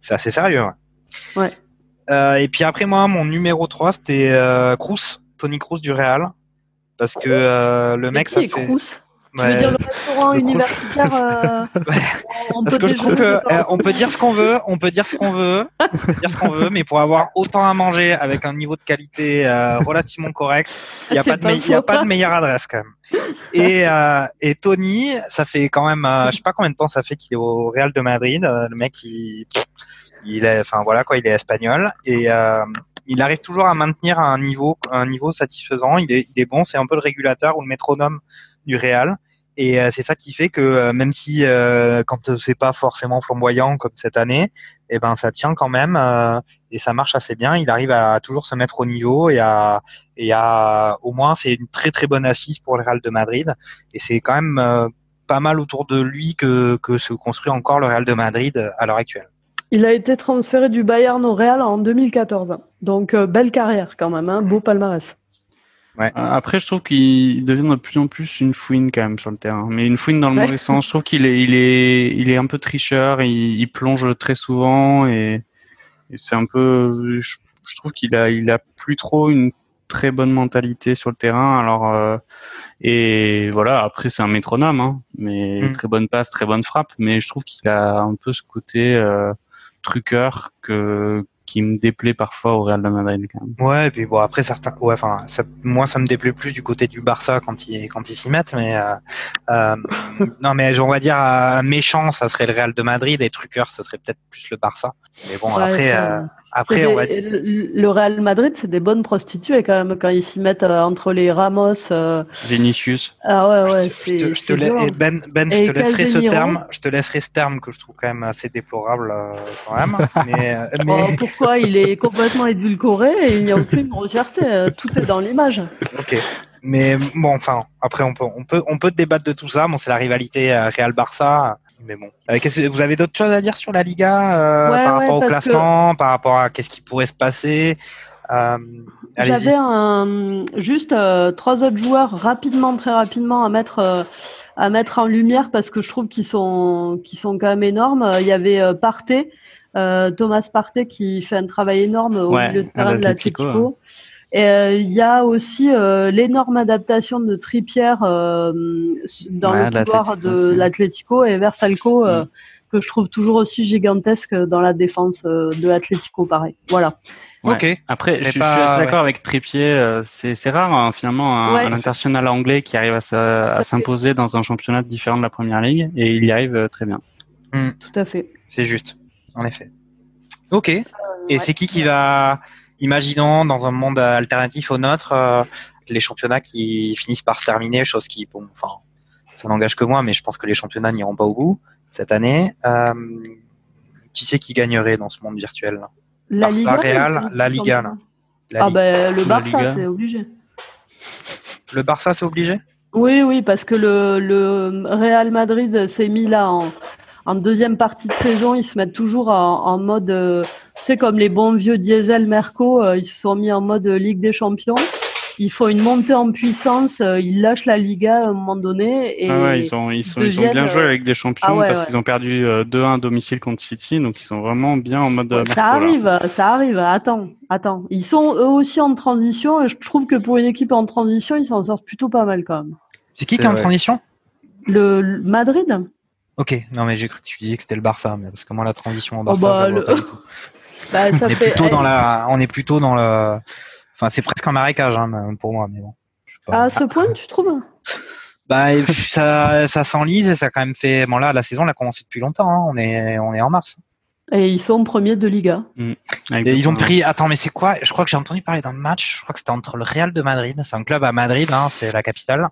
c'est assez sérieux. Ouais. Euh, et puis après, moi, mon numéro 3, c'était euh, Kroos, Tony Kroos du Real. Parce que euh, le mec, ça fait. Crous? Tu Ouais. veux dire le restaurant Le universitaire euh, on Parce peut que je trouve que euh, on peut dire ce qu'on veut, on peut dire ce qu'on veut, on peut dire ce qu'on veut, mais pour avoir autant à manger avec un niveau de qualité euh, relativement correct, il n'y a, C'est pas de y a pas de meilleure adresse quand même. Et, et Tony, ça fait quand même, je sais pas combien de temps ça fait qu'il est au Real de Madrid. Le mec, il, il est, enfin voilà quoi, il est espagnol et euh, il arrive toujours à maintenir un niveau, un niveau satisfaisant. Il est, il est bon, c'est un peu le régulateur ou le métronome du Real. Et euh, c'est ça qui fait que euh, même si euh, quand c'est pas forcément flamboyant comme cette année, eh ben ça tient quand même euh, et ça marche assez bien. Il arrive à toujours se mettre au niveau et à et à au moins c'est une très très bonne assise pour le Real de Madrid et c'est quand même pas mal autour de lui que que se construit encore le Real de Madrid à l'heure actuelle. Il a été transféré du Bayern au Real en 2014. Donc, euh, belle carrière quand même, hein, beau palmarès. Euh, Après, je trouve qu'il devient de plus en plus une fouine quand même sur le terrain, mais une fouine dans le Ouais. mauvais sens. Je trouve qu'il est, il est, il est un peu tricheur. Il, il plonge très souvent et, et c'est un peu. Je, je trouve qu'il a, il a plus trop une très bonne mentalité sur le terrain. Alors euh, et voilà. Après, c'est un métronome, hein, mais Mm. très bonne passe, très bonne frappe. Mais je trouve qu'il a un peu ce côté euh, truqueur que qui me déplaît parfois au Real de Madrid quand même. Ouais, et puis bon après certains, ouais, enfin ça, moi ça me déplaît plus du côté du Barça quand ils quand ils s'y mettent, mais euh, euh, non mais on va dire euh, méchant ça serait le Real de Madrid et truqueur ça serait peut-être plus le Barça. Mais bon Ouais, après euh, après C'est on va des- dire le Real Madrid, c'est des bonnes prostituées quand même quand ils s'y mettent euh, entre les Ramos. euh, Vinicius. Ah ouais, ouais, je c'est. te, je te c'est lai- violent. et Ben, ben Et je te laisserai ce terme, je te laisserai ce terme que je trouve quand même assez déplorable euh, quand même. mais euh, Oh, mais pourquoi il est complètement édulcoré et il n'y a aucune grossièreté. Tout est dans l'image. ok. Mais bon, enfin après on peut on peut on peut débattre de tout ça. Bon, c'est la rivalité euh, Real Barça. Mais bon, Euh, que vous avez d'autres choses à dire sur la Liga euh, Ouais, par ouais, rapport au que- classement, par rapport à qu'est-ce qui pourrait se passer euh. J'avais un, juste euh, trois autres joueurs rapidement, très rapidement à mettre euh, à mettre en lumière parce que je trouve qu'ils sont qu'ils sont quand même énormes. Il y avait euh, Partey, euh, Thomas Partey qui fait un travail énorme au Ouais, milieu de terrain de l'Atlético, l'Atlético. Et euh, il y a aussi euh, l'énorme adaptation de Trippier euh, dans Ouais, le couloir de l'Atlético et Versalco euh, Mm. que je trouve toujours aussi gigantesque dans la défense de l'Atlético, pareil. Voilà. Ok. Après, je, suis assez d'accord avec Trépied. c'est rare hein, finalement un, international anglais qui arrive à s'imposer dans un championnat différent de la première ligue et il y arrive très bien. Hmm. Tout à fait. C'est juste, en effet. Ok. et c'est qui qui va, imaginons dans un monde alternatif au nôtre, les championnats qui finissent par se terminer, chose qui, bon, enfin, ça n'engage que moi, mais je pense que les championnats n'iront pas au bout cette année. Euh, qui c'est qui gagnerait dans ce monde virtuel? Là La Liga, Real, la Liga. Là. ah ben le Barça, c'est obligé. Le Barça, c'est obligé? Oui, oui, parce que le, le Real Madrid s'est mis là en, en, deuxième partie de saison. Ils se mettent toujours en, en mode, euh, tu sais, comme les bons vieux diesel Merco, euh, ils se sont mis en mode Ligue des Champions il faut une montée en puissance. Euh, ils lâchent la Liga à un moment donné. Et ah ouais, ils, sont, ils, sont, ils ont bien joué avec des champions ah parce qu'ils ont perdu 2-1 euh, à domicile contre City, donc ils sont vraiment bien en mode. Euh, ça arrive, ça arrive. Attends, attends. Ils sont eux aussi en transition et je trouve que pour une équipe en transition, ils s'en sortent plutôt pas mal quand même. C'est qui qui est en transition? Le, Madrid? Ok, non mais j'ai cru que tu disais que c'était le Barça, mais parce que moi la transition en oh, Barça, bah, bah, ça on, est plutôt dans la, on est plutôt dans le Enfin, c'est presque un marécage hein, pour moi, mais bon. À ce point, tu trouves Bah, ça, ça s'enlise et ça a quand même fait. Bon là, la saison, elle a commencé depuis longtemps. Hein. On est, on est en mars. Et ils sont premiers de Liga. Mm. ils ont pris. Attends, mais c'est quoi? Je crois que j'ai entendu parler d'un match. Je crois que c'était entre le Real de Madrid. C'est un club à Madrid, hein, c'est la capitale.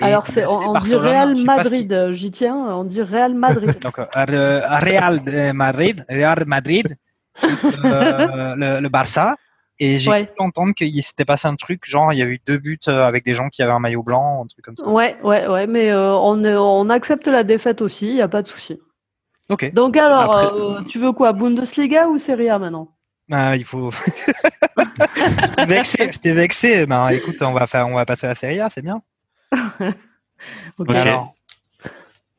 Alors c'est on, dit Real Madrid. J'y tiens. On dit Real Madrid. Donc euh, Real de Madrid, Real Madrid, le, le Barça et j'ai pu entendre qu'il s'était passé un truc, genre il y a eu deux buts euh, avec des gens qui avaient un maillot blanc, un truc comme ça. Ouais, ouais, ouais, mais euh, on, on accepte la défaite aussi, il n'y a pas de souci. Ok. Donc alors, euh, tu veux quoi, Bundesliga ou Serie A maintenant? Ah, il faut. J'étais vexé, j'étais vexé. Ben, écoute, on va faire, on va passer à la Serie A, c'est bien. ok. Alors,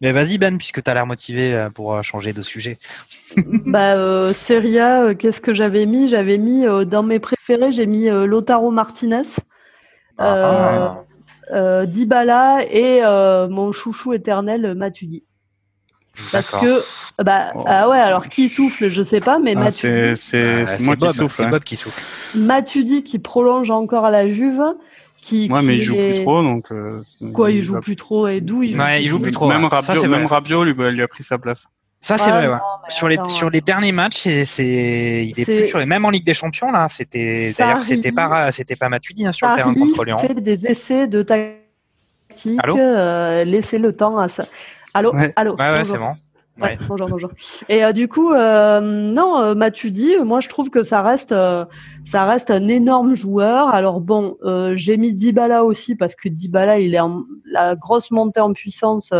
mais vas-y Ben, puisque tu as l'air motivé euh, pour euh, changer de sujet. bah, euh, Serie A, euh, qu'est-ce que j'avais mis? J'avais mis dans mes préférés, j'ai mis Lotaro Martinez, ah, ah. Dybala et mon chouchou éternel Matuidi. Parce que bah oh. ah ouais alors qui souffle je sais pas mais ah, Matuidi c'est moi qui souffle c'est Bob qui souffle Matuidi qui prolonge encore à la Juve Ouais, mais il joue plus trop, donc. Euh, Quoi, il joue plus trop et d'où il joue Ouais, il joue plus trop. Même Rabiot, même Rabiot lui, lui, a pris sa place. Ça c'est vrai. Ouais. Sur les sur les derniers matchs, c'est c'est il est, plus sur les même en Ligue des Champions là. C'était d'ailleurs c'était pas c'était pas Matuidi hein, sur le terrain contre Lyon. fait des essais de tactique. Euh, laisser le temps à ça. Allô, allô? Ouais, ouais, c'est bon bonjour, bonjour. Et euh, du coup, euh, non, euh, Matuidi, moi je trouve que ça reste, euh, ça reste un énorme joueur. Alors bon, j'ai mis Dybala aussi parce que Dybala, il est en, la grosse montée en puissance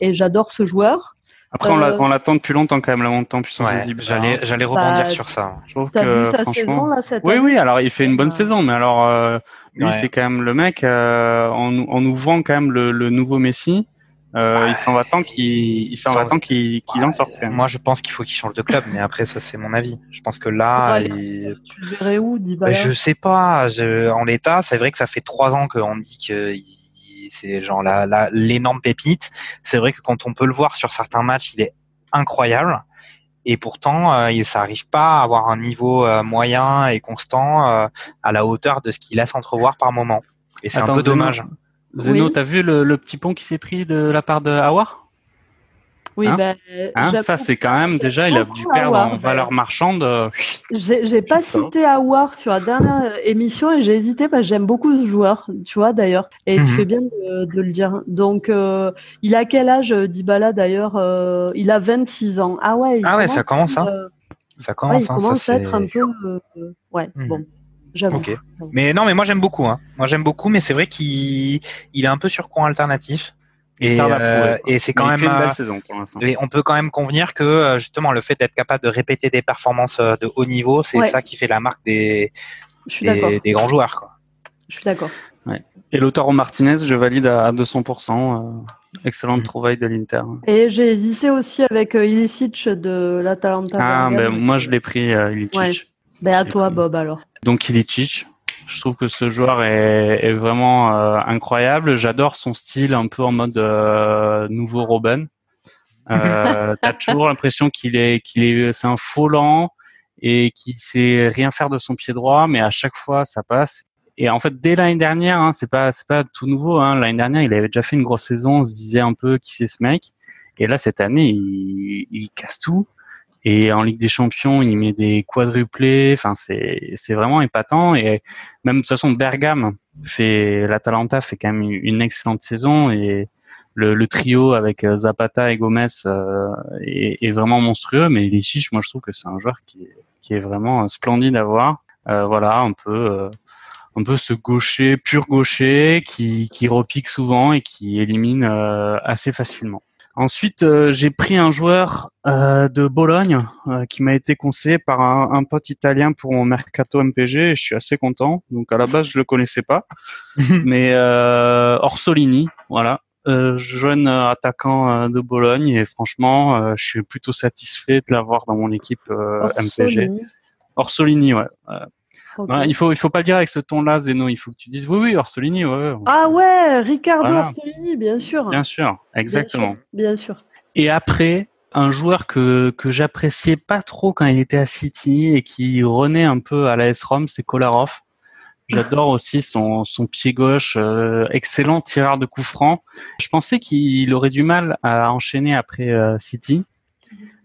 et j'adore ce joueur. Après, on l'attend depuis longtemps quand même la montée en puissance de. J'allais, j'allais rebondir bah, sur ça. Je trouve que vu franchement, là, cette oui, oui. Alors, il fait une bonne saison, mais alors lui, c'est quand même le mec. on, on, nous vend quand même le, le nouveau Messi. Euh, il s'en va tant qu'il s'en va tant qu'il en sorte. Moi, je pense qu'il faut qu'il change de club, mais après, ça, c'est mon avis. Je pense que là, tu le verrais où, Dybala Je sais pas. En l'état, c'est vrai que ça fait trois ans qu'on dit que c'est genre la l'énorme pépite. C'est vrai que quand on peut le voir sur certains matchs, il est incroyable. Et pourtant, euh, ça arrive pas à avoir un niveau euh, moyen et constant euh, à la hauteur de ce qu'il laisse entrevoir par moment. Et c'est un peu dommage. Zeno, t'as vu le, petit pont qui s'est pris de la part de Hawar oui, hein? ben, hein, ça c'est quand même déjà, il a dû perdre en valeur marchande. J'ai pas cité Awar sur la dernière émission et j'ai hésité parce que j'aime beaucoup ce joueur, tu vois d'ailleurs, et tu mhm. fais bien de, le dire. Donc, euh, il a quel âge Dybala d'ailleurs euh, Il a 26 ans. Ah ouais. Ah ouais, ça commence. Hein. Euh, ça commence. il commence à être un peu. ouais. Mhm. Bon. Ok. Mais non, mais moi j'aime beaucoup. Hein. Moi j'aime beaucoup, mais c'est vrai qu'il il est un peu sur coin alternatif. Et, euh, et c'est quand même une belle euh, saison pour l'instant. Et on peut quand même convenir que euh, justement le fait d'être capable de répéter des performances de haut niveau, c'est ça qui fait la marque des des, des, grands joueurs. Quoi. Je suis d'accord. Ouais. Et Lautaro Martinez, je valide à 200%. excellente mm. trouvaille de l'Inter. Et j'ai hésité aussi avec Ilicic de l'Atalanta. Ah, ben moi je l'ai pris Ilicic. Ben à toi, Bob, alors. Donc Ilicic. Je trouve que ce joueur est, est vraiment euh, incroyable. J'adore son style un peu en mode euh, nouveau Robin. Euh, T'as toujours l'impression qu'il est, qu'il est, c'est un faux lent et qu'il sait rien faire de son pied droit, mais à chaque fois ça passe. Et en fait, dès l'année dernière, hein, c'est pas, c'est pas tout nouveau. Hein. L'année dernière, il avait déjà fait une grosse saison. On se disait un peu qui c'est ce mec? Et là, cette année, il, il casse tout. Et en Ligue des Champions, il met des quadruplés. Enfin, c'est c'est vraiment épatant. Et même de toute façon, Bergame fait l'Atalanta fait quand même une excellente saison et le, le trio avec euh, Zapata et Gomez euh, est, est, vraiment monstrueux. Mais les chiches, moi, je trouve que c'est un joueur qui est, qui est vraiment splendide à voir. Euh, voilà, un peu euh, un peu ce gaucher pur gaucher qui qui repique souvent et qui élimine assez facilement. Ensuite, euh, j'ai pris un joueur euh, de Bologne euh, qui m'a été conseillé par un, un, pote italien pour mon mercato MPG et je suis assez content. Donc à la base, je le connaissais pas, mais Orsolini, voilà, jeune attaquant de Bologne et franchement, je suis plutôt satisfait de l'avoir dans mon équipe MPG. Orsolini, ouais. Okay. il faut il faut pas le dire avec ce ton-là, Zeno. Il faut que tu dises oui, oui, Orsolini, ouais. Ah ouais, Ricardo voilà. Orsolini, bien sûr. Bien sûr, exactement. Bien sûr. Bien sûr. Et après, un joueur que que j'appréciais pas trop quand il était à City et qui renaît un peu à l'AS Rome, c'est Kolarov. J'adore aussi son, son pied gauche, euh, excellent tireur de coups francs. Je pensais qu'il aurait du mal à enchaîner après euh, City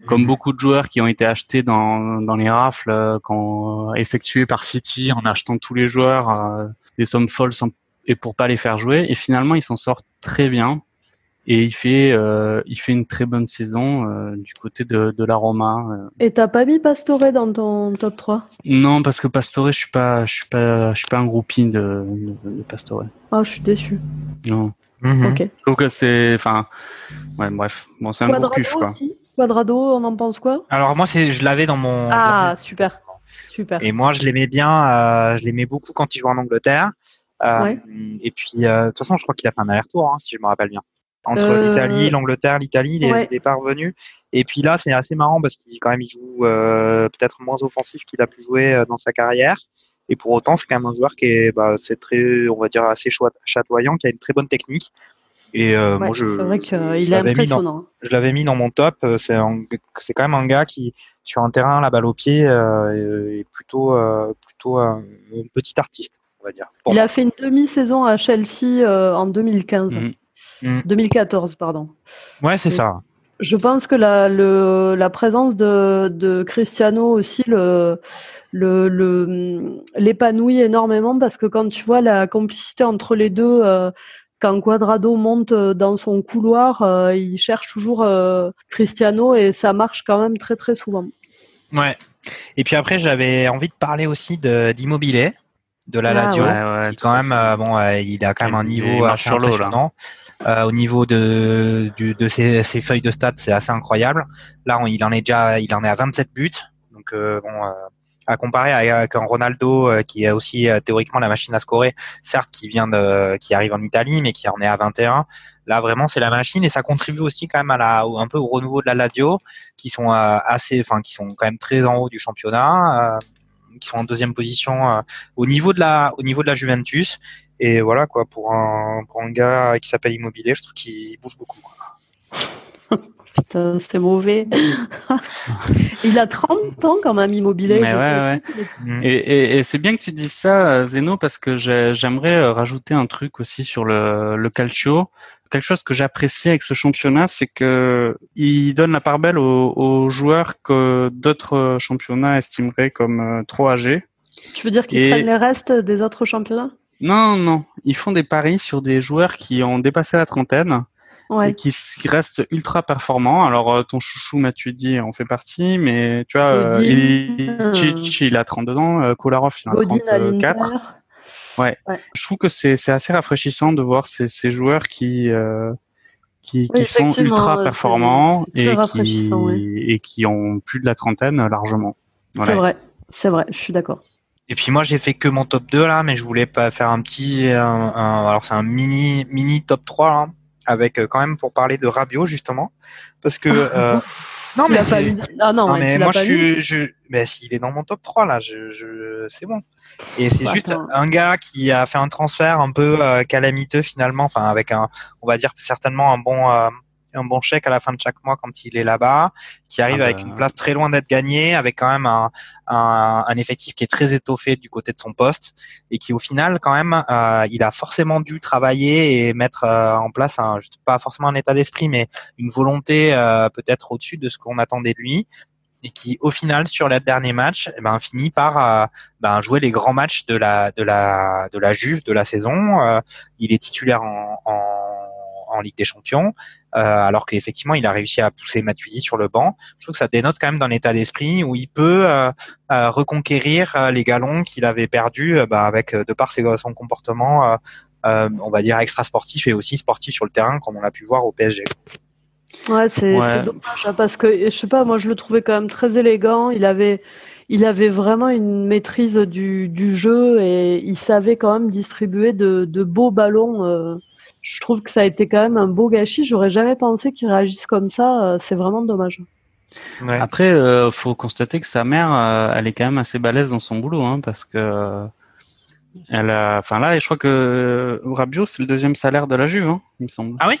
comme beaucoup de joueurs qui ont été achetés dans, dans les rafles, euh, quand, effectués par City en achetant tous les joueurs euh, des sommes folles sans, et pour pas les faire jouer. Et finalement, il s'en sort très bien et il fait euh, il fait une très bonne saison euh, du côté de, de la Roma. Euh. Et t'as pas mis Pastore dans ton top 3 Non, parce que Pastore, je suis pas je suis pas je suis pas un groupie de, de, de Pastore. Oh, je suis déçu. Non. Mm -hmm. Ok. Je trouve que c'est enfin ouais bref bon c'est un gros cuf quoi. Aussi Quadrado, on en pense quoi? Alors moi, c'est, je l'avais dans mon. Ah super, super. Et moi, je l'aimais bien. Euh, je l'aimais beaucoup quand il jouait en Angleterre. Euh, ouais. Et puis, euh, de toute façon, je crois qu'il a fait un aller-retour, hein, si je me rappelle bien. Entre l'Italie, l'Angleterre, l'Italie, il ouais. est pas revenu. Et puis là, c'est assez marrant parce qu'il quand même il joue peut-être moins offensif qu'il a pu jouer dans sa carrière. Et pour autant, c'est quand même un joueur qui est, bah, c'est très, on va dire, assez chatoyant, qui a une très bonne technique. Et euh, Ouais, moi, je, c'est vrai qu'il je est l'avais mis dans, impressionnant. je l'avais mis dans mon top. euh, C'est quand même un gars qui, sur un terrain, la balle au pied, euh, est plutôt, euh, plutôt un, un petit artiste, on va dire. Il moi. a fait une demi-saison à Chelsea euh, en 2015. Mhm. Mhm. 2014, pardon. Ouais, c'est ça. Je pense que la, le, la présence de, de Cristiano aussi le, le, le, l'épanouit énormément parce que quand tu vois la complicité entre les deux, euh, quand Quadrado monte dans son couloir, euh, il cherche toujours euh, Cristiano et ça marche quand même très très souvent. Ouais. Et puis après, j'avais envie de parler aussi de d'immobilier, de la Ah, ouais. Ouais, qui quand même, euh, bon, euh, il a quand même un niveau assez sur l'eau, là. impressionnant. Euh, au niveau de du, de ses, ses feuilles de stats, c'est assez incroyable. Là, on- il en est déjà, il en est à 27 buts. Donc euh, bon, euh, à comparer avec un Ronaldo euh, qui est aussi euh, théoriquement la machine à scorer, certes qui vient de, qui arrive en Italie, mais qui en est à 21. Là, vraiment, c'est la machine et ça contribue aussi quand même à la, un peu au renouveau de la Lazio, qui sont euh, assez, enfin, qui sont quand même très en haut du championnat, qui sont en deuxième position au niveau de la, au niveau de la Juventus. Et voilà quoi, pour un, pour un gars qui s'appelle Immobilier, je trouve qu'il bouge beaucoup. Putain, c'est mauvais. il a 30 ans quand même immobilier. Ouais, ouais. Mm. Et, et, et c'est bien que tu dises ça, euh, Zeno, parce que j'ai- j'aimerais euh, rajouter un truc aussi sur le, le calcio. Quelque chose que j'apprécie avec ce championnat, c'est que il donne la part belle aux, aux joueurs que d'autres championnats estimeraient comme euh, trop âgés. Tu veux dire qu'ils Et- prennent les restes des autres championnats? Non, non, ils font des paris sur des joueurs qui ont dépassé la trentaine et Ouais. qui, restent ultra performants. Alors euh, ton chouchou Matuidi en fait partie, mais tu vois, euh, Godin, Ilicic, il a 32 ans, euh, Kolarov il a Godin à 34. l'Inter. Je trouve que c'est assez rafraîchissant de voir ces, ces joueurs qui euh, qui, qui Oui, sont ultra euh, performants et qui rafraîchissant, ouais. et qui ont plus de la trentaine euh, largement. Voilà. C'est vrai, c'est vrai, je suis d'accord. Et puis moi j'ai fait que mon top 2 là, mais je voulais pas faire un petit, un, un- alors c'est un mini mini top 3 là, avec euh, quand même pour parler de Rabiot justement, parce que euh, non mais pas lu Ah non, non, ouais, mais moi pas je suis, je, mais s'il est dans mon top 3 là, je, je c'est bon. Et c'est Bah, juste attends. un gars qui a fait un transfert un peu euh, calamiteux finalement, enfin avec un, on va dire certainement un bon, euh, un bon chèque à la fin de chaque mois quand il est là-bas, qui arrive Ah avec bah. une place très loin d'être gagnée, avec quand même un, un, un effectif qui est très étoffé du côté de son poste et qui au final quand même euh, il a forcément dû travailler et mettre euh, en place un pas forcément un état d'esprit mais une volonté euh, peut-être au-dessus de ce qu'on attendait de lui et qui au final sur les derniers matchs eh ben finit par euh, ben, jouer les grands matchs de la de la de la Juve de la saison Euh, il est titulaire en, en, en Ligue des Champions alors qu'effectivement il a réussi à pousser Matuidi sur le banc je trouve que ça dénote quand même d'un état d'esprit où il peut euh, euh, reconquérir euh, les galons qu'il avait perdus euh, bah, avec euh, de par ses, son comportement euh, euh, on va dire extra sportif et aussi sportif sur le terrain comme on l'a pu voir au PSG. Ouais, c'est Ouais. dommage hein, parce que je sais pas, moi je le trouvais quand même très élégant. Il avait, il avait vraiment une maîtrise du, du jeu et il savait quand même distribuer de, de beaux ballons. euh. Je trouve que ça a été quand même un beau gâchis. J'aurais jamais pensé qu'il réagisse comme ça. euh, C'est vraiment dommage. Ouais. Après, euh, faut constater que sa mère, euh, elle est quand même assez balèze dans son boulot, hein, parce que euh, elle a, enfin là, je crois que Rabiot, c'est le deuxième salaire de la Juve, hein, il me semble. Ah oui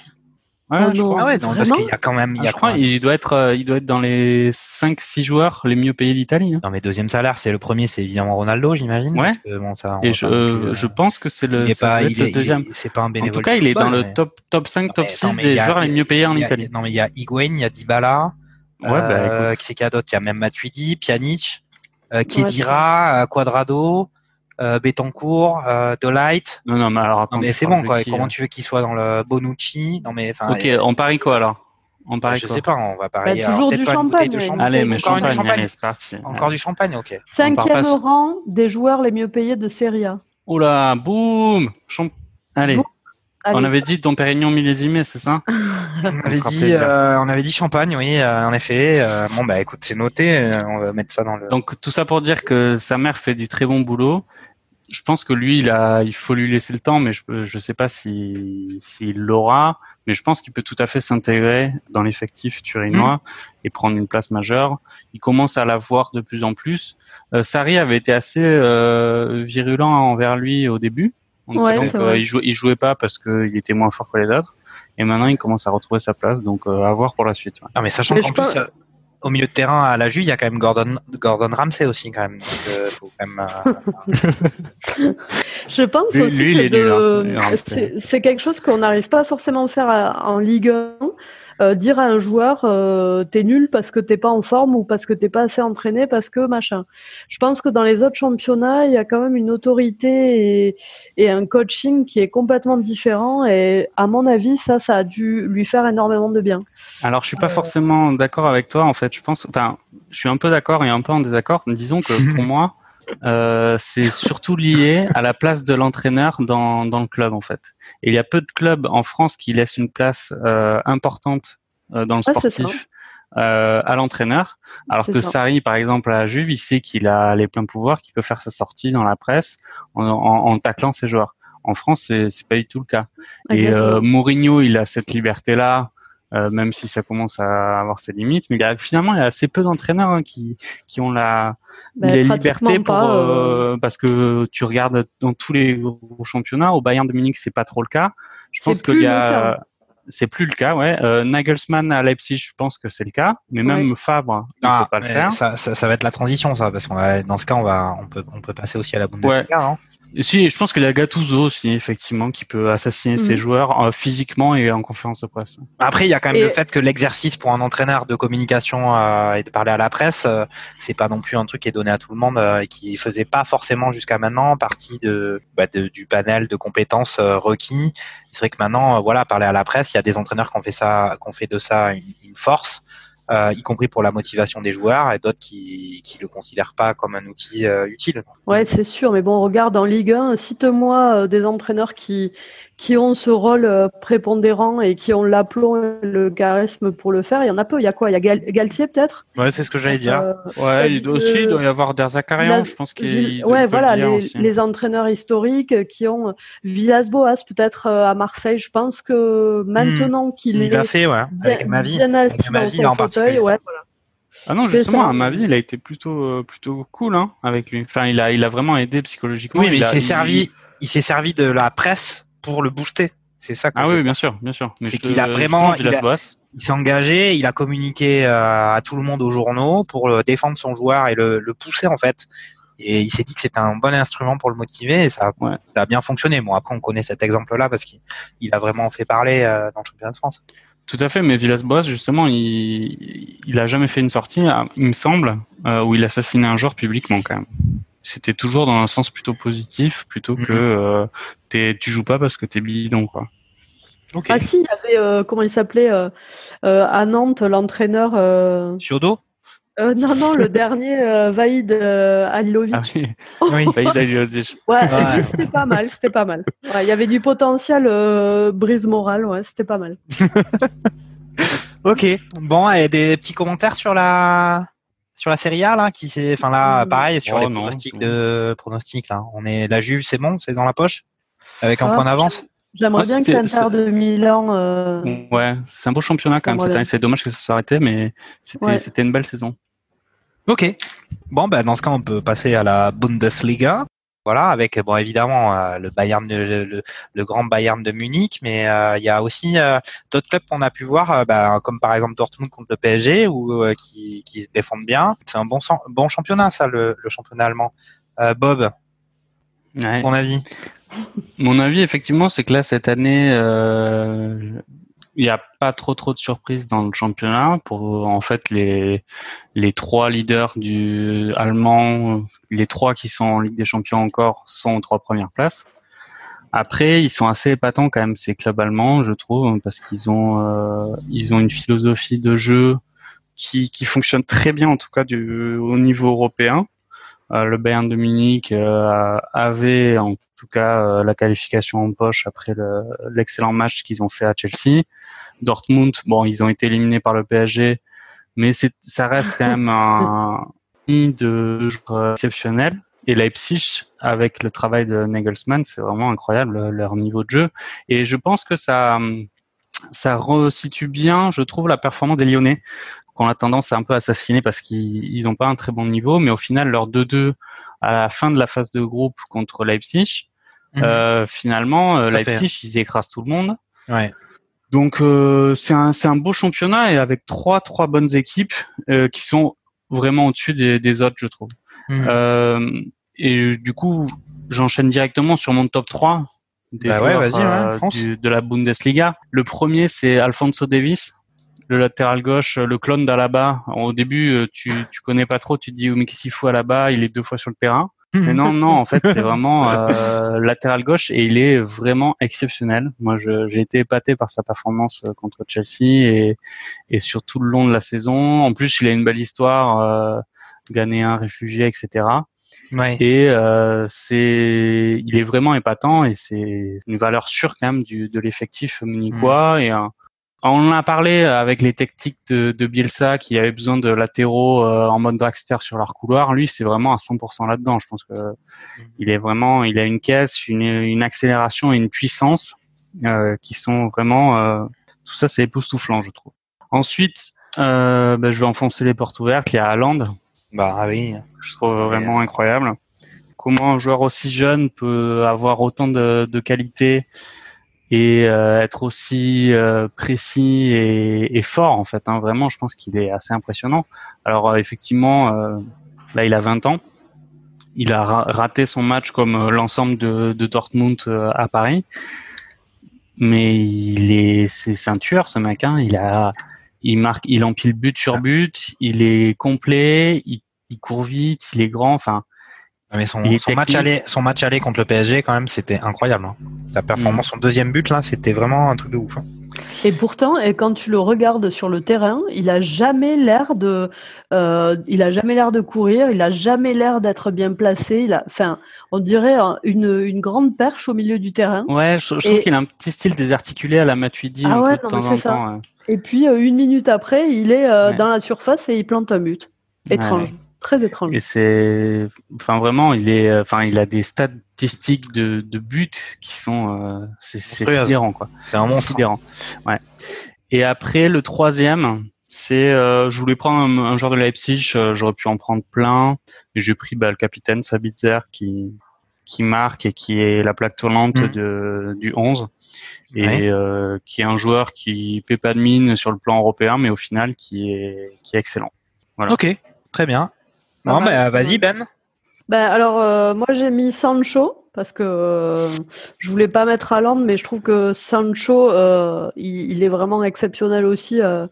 Ah je non. crois. Ah ouais, non, parce qu'il y a quand même, il y Ah, a je crois, quand même- il doit être, euh, il doit être dans les 5-6 joueurs les mieux payés d'Italie. hein. Non mais deuxième salaire, c'est le premier, c'est évidemment Ronaldo, j'imagine. Ouais. parce que, bon, ça, Et je, euh, plus, euh, je pense que c'est le, pas, il deuxième. est- c'est pas un En bénévole. tout cas, il est dans le top, top 5, Non, top mais 6 attends, mais des a- joueurs les mieux payés en a- Italie. Non mais il y a Higuain, il y a Dybala, Ouais, bah, euh, qui c'est qu'il y a d'autres Il y a même Matuidi, Pjanic, euh, euh, Quadrado, euh, Betancourt, euh, Delight. Non, non, mais alors attends. Non mais c'est bon quoi. qui, Comment euh tu veux qu'il soit dans le Bonucci? Non mais enfin. Ok, on parie quoi alors? On parie je quoi sais pas, on va parier. Bah, alors, toujours peut-être du pas une bouteille de champagne, champagne. Allez, mais Encore champagne, champagne. allez, c'est parti. Encore du champagne, ok. Cinquième rang des joueurs les mieux payés de Serie A. Oula, boum Champ- Allez, Boum. on avait dit ton Pérignon millésimé, c'est ça? On avait dit, euh, on avait dit champagne, oui, euh, en effet. Euh, bon bah écoute, c'est noté. euh, on va mettre ça dans le. Donc tout ça pour dire que sa mère fait du très bon boulot. Je pense que lui, il a, il faut lui laisser le temps, mais je, je sais pas si s'il l'aura. Mais je pense qu'il peut tout à fait s'intégrer dans l'effectif turinois et prendre une place majeure. Il commence à la voir de plus en plus. Euh, Sarri avait été assez euh, virulent envers lui au début. En Ouais, disant c'est que, vrai. euh, il, jouait, il jouait pas parce qu'il était moins fort que les autres. Et maintenant, il commence à retrouver sa place. Donc, euh, à voir pour la suite. ouais. Non mais sachant qu'en plus, euh, au milieu de terrain à la Juve, il y a quand même Gordon, Gordon Ramsay aussi quand même. Donc, euh, faut quand même. euh, Je pense Lui- aussi lui, que de- hein. C'est quelque chose qu'on n'arrive pas forcément à faire à- en Ligue 1. Euh, dire à un joueur euh, t'es nul parce que t'es pas en forme ou parce que t'es pas assez entraîné parce que machin. Je pense que dans les autres championnats il y a quand même une autorité et, et un coaching qui est complètement différent et à mon avis ça ça a dû lui faire énormément de bien. Alors, je suis pas forcément d'accord avec toi. En fait, je pense, enfin, je suis un peu d'accord et un peu en désaccord. Disons que pour moi, euh, c'est surtout lié à la place de l'entraîneur dans, dans le club, en fait. Et il y a peu de clubs en France qui laissent une place euh, importante euh, dans le Ah, sportif euh, à l'entraîneur. Alors que ça. Sarri, par exemple, à la Juve, il sait qu'il a les pleins pouvoirs, qu'il peut faire sa sortie dans la presse en, en, en taclant ses joueurs. En France, c'est pas du tout le cas. Et Exactement. euh, Mourinho, il a cette liberté-là, euh, même si ça commence à avoir ses limites. Mais il y a, finalement, il y a assez peu d'entraîneurs hein, qui, qui ont la, Ben, les libertés pour pas, euh, euh, parce que tu regardes dans tous les gros championnats. Au Bayern de Munich, c'est pas trop le cas. Je pense qu'il y a c'est plus le cas, ouais. Euh, Nagelsmann à Leipzig, je pense que c'est le cas, mais même Fabre, il ah, peut pas le faire. Ça, ça, ça va être la transition, ça, parce qu'on va, dans ce cas, on va, on peut, on peut passer aussi à la Bundesliga. hein. Si, je pense qu'il y a Gattuso aussi, effectivement, qui peut assassiner ses Mhm. joueurs euh, physiquement et en conférence de presse. Après, il y a quand même Et- le fait que l'exercice pour un entraîneur de communication euh, et de parler à la presse, euh, c'est pas non plus un truc qui est donné à tout le monde euh, et qui faisait pas forcément jusqu'à maintenant partie de, bah, de- du panel de compétences euh, requis. C'est vrai que maintenant, euh, voilà, parler à la presse, il y a des entraîneurs qui ont fait ça, qui ont fait de ça une, une force. Euh, y compris pour la motivation des joueurs et d'autres qui qui le considèrent pas comme un outil euh, utile. Ouais, c'est sûr, mais bon, regarde en Ligue 1, cite-moi euh, des entraîneurs qui, qui ont ce rôle euh, prépondérant et qui ont l'aplomb et le charisme pour le faire. Il y en a peu. Il y a quoi? Il y a Gal- Galtier peut-être? Ouais, c'est ce que j'allais dire. Euh, Ouais, il doit aussi, il Euh, doit y avoir Der Zakarian, la- je pense qu'il ouais, voilà, le dire les, aussi. les entraîneurs historiques euh, qui ont Villas-Boas peut-être euh, à Marseille. Je pense que maintenant qu'il Hmm. Il est fait, ouais, avec ma vie. Avec ma vie, en fauteuil, ouais, voilà. Ah non, justement, à ma vie, il a été plutôt, euh, plutôt cool, hein, avec lui. Enfin, il a, il a vraiment aidé psychologiquement. Oui, mais il s'est servi, il s'est servi de la presse pour le booster. C'est ça que Ah oui, veux bien sûr, bien sûr. Mais C'est qu'il a vraiment- il a- il s'est engagé, il a communiqué euh, à tout le monde aux journaux pour défendre son joueur et le, le pousser en fait. Et il s'est dit que c'était un bon instrument pour le motiver et ça, a bien fonctionné. Bon, après, on connaît cet exemple-là parce qu'il a vraiment fait parler euh, dans le championnat de France. Tout à fait, mais Villas-Boas, justement, il, il a jamais fait une sortie, il me semble, euh, où il assassinait un joueur publiquement quand même. C'était toujours dans un sens plutôt positif, plutôt que mm-hmm. euh, tu joues pas parce que t'es bidon, quoi. Ah si, il y avait, euh, comment il s'appelait, euh, euh, à Nantes, l'entraîneur... Euh... Euh, non, non, le dernier, euh, Vaïd euh, Alilovic. Ah oui, oui. Vaïd Alilovic. Ouais, c'était pas mal, c'était pas mal. Il y avait du potentiel euh, brise morale, ouais, c'était pas mal. ok, bon, et des petits commentaires sur la sur la Serie A là, qui c'est, enfin là, pareil sur oh, les pronostics de pronostics là. On est la Juve, c'est bon, c'est dans la poche? Avec un ah, point d'avance? J'aimerais bien que l'Inter de Milan. Euh... Ouais, c'est un beau championnat quand même cette année. C'est dommage que ça soit arrêté, mais c'était c'était une belle saison. Ok. Bon, ben dans ce cas, on peut passer à la Bundesliga. Voilà, avec bon évidemment euh, le Bayern, le, le, grand Bayern de Munich, mais euh, il y a aussi euh, d'autres clubs qu'on a pu voir, bah, comme par exemple Dortmund contre le PSG, ou qui, qui se défendent bien. C'est un bon bon championnat, ça, le, le championnat allemand. Bob, ouais. ton avis? Mon avis, effectivement, c'est que là, cette année, euh, il n'y a pas trop trop de surprises dans le championnat. Pour en fait, les les trois leaders du allemand, les trois qui sont en Ligue des Champions encore, sont aux trois premières places. Après, ils sont assez épatants quand même ces clubs allemands, je trouve, parce qu'ils ont euh, ils ont une philosophie de jeu qui qui fonctionne très bien en tout cas du au niveau européen. Euh, le Bayern de Munich euh, avait en tout cas euh, la qualification en poche après l'excellent match qu'ils ont fait à Chelsea. Dortmund, bon, ils ont été éliminés par le PSG, mais ça reste quand même un de joueurs exceptionnel. Et Leipzig, avec le travail de Nagelsmann, c'est vraiment incroyable leur niveau de jeu. Et je pense que ça, ça resitue bien, je trouve, la performance des Lyonnais qu'on a tendance à un peu assassiner parce qu'ils n'ont pas un très bon niveau, mais au final, leur 2-2 à la fin de la phase de groupe contre Leipzig, mhm. euh, finalement, euh, Leipzig, ils écrasent tout le monde. Ouais. Donc euh, c'est un beau championnat et avec trois trois bonnes équipes qui sont vraiment au-dessus des, des autres, je trouve. Mhm. Et du coup, j'enchaîne directement sur mon top 3 des bah joueurs, ouais, de la Bundesliga. Le premier, c'est Alfonso Davis le latéral gauche, le clone d'Alaba. Au début, euh, tu tu connais pas trop, tu te dis oh, mais qu'est-ce qu'il fout Alaba Il est deux fois sur le terrain. Mais non, non, en fait, c'est vraiment euh, latéral gauche et il est vraiment exceptionnel. Moi, j'ai été épaté par sa performance euh, contre Chelsea et, et sur tout le long de la saison. En plus, il a une belle histoire, euh, ghanéen, réfugié, etc. Ouais. Et euh, c'est, il est vraiment épatant et c'est une valeur sûre quand même du, de l'effectif munichois mm. et un, on en a parlé avec les techniques de, de Bielsa qui avait besoin de latéraux euh, en mode dragster sur leur couloir. Lui, c'est vraiment à 100% là-dedans. Je pense que il est vraiment, il a une caisse, une, une accélération et une puissance euh, qui sont vraiment, euh, tout ça, c'est époustouflant, je trouve. Ensuite, euh, ben, je vais enfoncer les portes ouvertes. Il y a Haaland. Bah ah oui. Je trouve vraiment incroyable. Comment un joueur aussi jeune peut avoir autant de, de qualité et euh, être aussi euh, précis et, et, fort en fait. Hein. Vraiment, je pense qu'il est assez impressionnant. Alors euh, effectivement, là il a 20 ans. Il a raté son match comme l'ensemble de, de, Dortmund à Paris, mais il est c'est un tueur ce mec. Hein. Il a il marque, il empile but sur but, il est complet, il, il court vite, il est grand. Enfin, mais son, match aller, son match aller contre le PSG, quand même, c'était incroyable. Hein. Sa performance, mm. son deuxième but, là, c'était vraiment un truc de ouf. Hein. Et pourtant, et quand tu le regardes sur le terrain, il a jamais l'air de, euh, il a jamais l'air de courir, il a jamais l'air d'être bien placé. Il a, enfin, on dirait une, une grande perche au milieu du terrain. Ouais, je, trouve qu'il a un petit style désarticulé à la Matuidi ah ouais, de temps en temps. Et puis euh, une minute après, il est euh, dans la surface et il plante un but. Étrange. Très étrange. Et c'est, enfin vraiment, il est, enfin, il a des statistiques de, de buts qui sont, euh, c'est sidérant quoi. C'est un monstre. Sidérant. Ouais. Et après le troisième, c'est, euh, je voulais prendre un, un joueur de Leipzig, euh, j'aurais pu en prendre plein, et j'ai pris bah, le capitaine Sabitzer qui qui marque et qui est la plaque tournante Mm. de, du 11 et Ouais. euh, qui est un joueur qui paie pas de mine sur le plan européen, mais au final qui est qui est excellent. Voilà. Ok, très bien. Bon, mal. bah, vas-y Ben. Ben, alors, euh, moi, j'ai mis Sancho parce que euh, je voulais pas mettre Haaland, mais je trouve que Sancho, euh, il, il est vraiment exceptionnel aussi euh,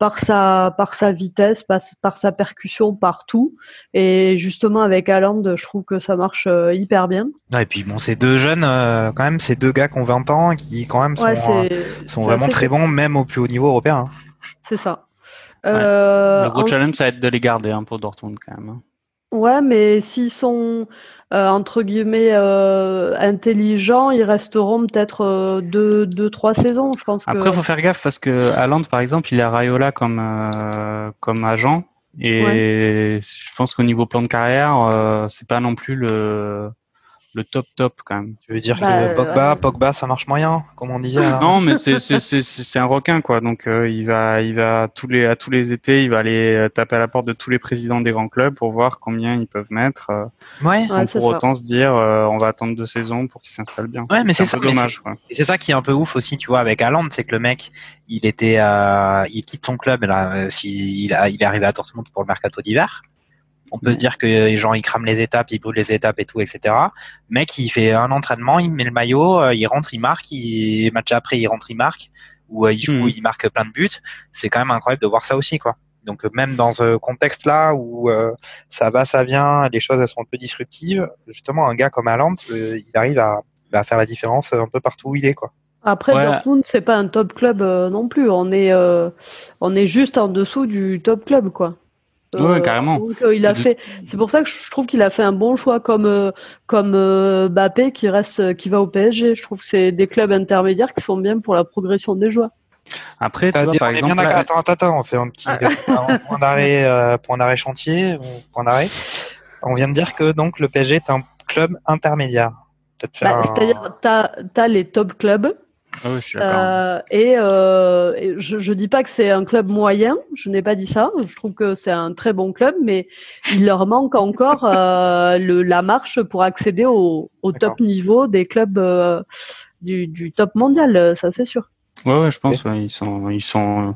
par sa par sa vitesse, par, par sa percussion partout. Et justement, avec Haaland, je trouve que ça marche euh, hyper bien. Ouais, et puis bon, ces deux jeunes, euh, quand même, ces deux gars qui ont 20 ans, qui quand même sont, Ouais, euh, sont vraiment très bons, même au plus haut niveau européen. hein. c'est ça. Euh, Le gros en- challenge, ça va être de les garder hein, pour Dortmund quand même. hein. Ouais, mais s'ils sont euh, entre guillemets euh, intelligents, ils resteront peut-être deux, deux, trois saisons. Je pense que. Après, faut faire gaffe parce que Haaland, par exemple, il a Rayola comme comme agent et je pense qu'au niveau plan de carrière, c'est pas non plus le le top top quand même. Tu veux dire Bah, que Pogba, ouais. Pogba, ça marche moyen, comme on disait. là. Non, mais c'est c'est c'est c'est c'est un requin quoi. Donc euh, il va il va tous les à tous les étés, il va aller euh, taper à la porte de tous les présidents des grands clubs pour voir combien ils peuvent mettre, euh, Ouais. sans Ouais, pour ça. autant se dire euh, on va attendre deux saisons pour qu'il s'installe bien. Ouais, mais c'est ça. dommage quoi. Et c'est ça qui est un peu ouf aussi, tu vois, avec Haaland, c'est que le mec, il était, euh, il quitte son club, là, euh, si, il, a, il est arrivé à Dortmund pour le mercato d'hiver. On peut se dire que les gens, ils crament les étapes, ils brûlent les étapes et tout, etc. Mec, il fait un entraînement, il met le maillot, euh, il rentre, il marque, il, match après, il rentre, il marque, ou euh, il joue, Mhm. il marque plein de buts. C'est quand même incroyable de voir ça aussi, quoi. Donc euh, même dans ce contexte-là où euh, ça va, ça vient, les choses elles sont un peu disruptives, justement un gars comme Haaland, euh, il arrive à, à faire la différence un peu partout où il est, quoi. Après, Ouais. Dortmund, c'est pas un top club euh, non plus. On est, euh, on est juste en dessous du top club, quoi. Ouais, carrément. donc, euh, il a fait. C'est pour ça que je trouve qu'il a fait un bon choix comme euh, comme euh, Mbappé qui reste, qui va au PSG. Je trouve que c'est des clubs intermédiaires qui sont bien pour la progression des joueurs. Après, tu vois, dit- par on est bien exemple, d'accord. là- Attends, attends, attends, on fait un petit un point d'arrêt, euh, point d'arrêt chantier, point d'arrêt. On vient de dire que donc le PSG est un club intermédiaire. Bah, un- C'est-à-dire, t'as as les top clubs Ah ouais, je suis d'accord. euh, et, euh, et je, je dis pas que c'est un club moyen. Je n'ai pas dit ça. Je trouve que c'est un très bon club, mais il leur manque encore euh, le, la marche pour accéder au, au top niveau des clubs euh, du, du top mondial. Ça, c'est sûr. Ouais, ouais, je pense. ouais, ils sont, ils sont,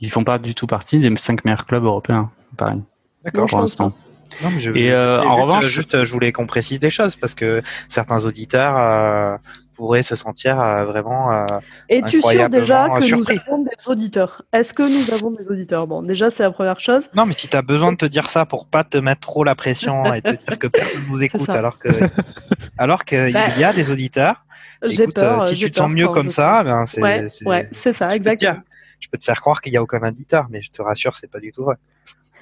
ils font pas du tout partie des cinq meilleurs clubs européens. Pareil, D'accord. Pour l'instant. Non, mais je- Et, je- juste, en revanche- juste, je voulais qu'on précise des choses parce que certains auditeurs euh, pourraient se sentir euh, vraiment. euh, Es-tu sûr déjà que surpris. nous avons des auditeurs? Est-ce que nous avons des auditeurs? Bon, déjà, c'est la première chose. Non, mais si tu as besoin de te dire ça pour pas te mettre trop la pression et te dire que personne nous écoute, alors que alors qu'il Bah, y a des auditeurs. Écoute, peur. euh, si tu te sens mieux comme ça, ben c'est Ouais, c'est- ouais, ça, exactement. dire, je peux te faire croire qu'il y a aucun auditeur, mais je te rassure, c'est pas du tout vrai.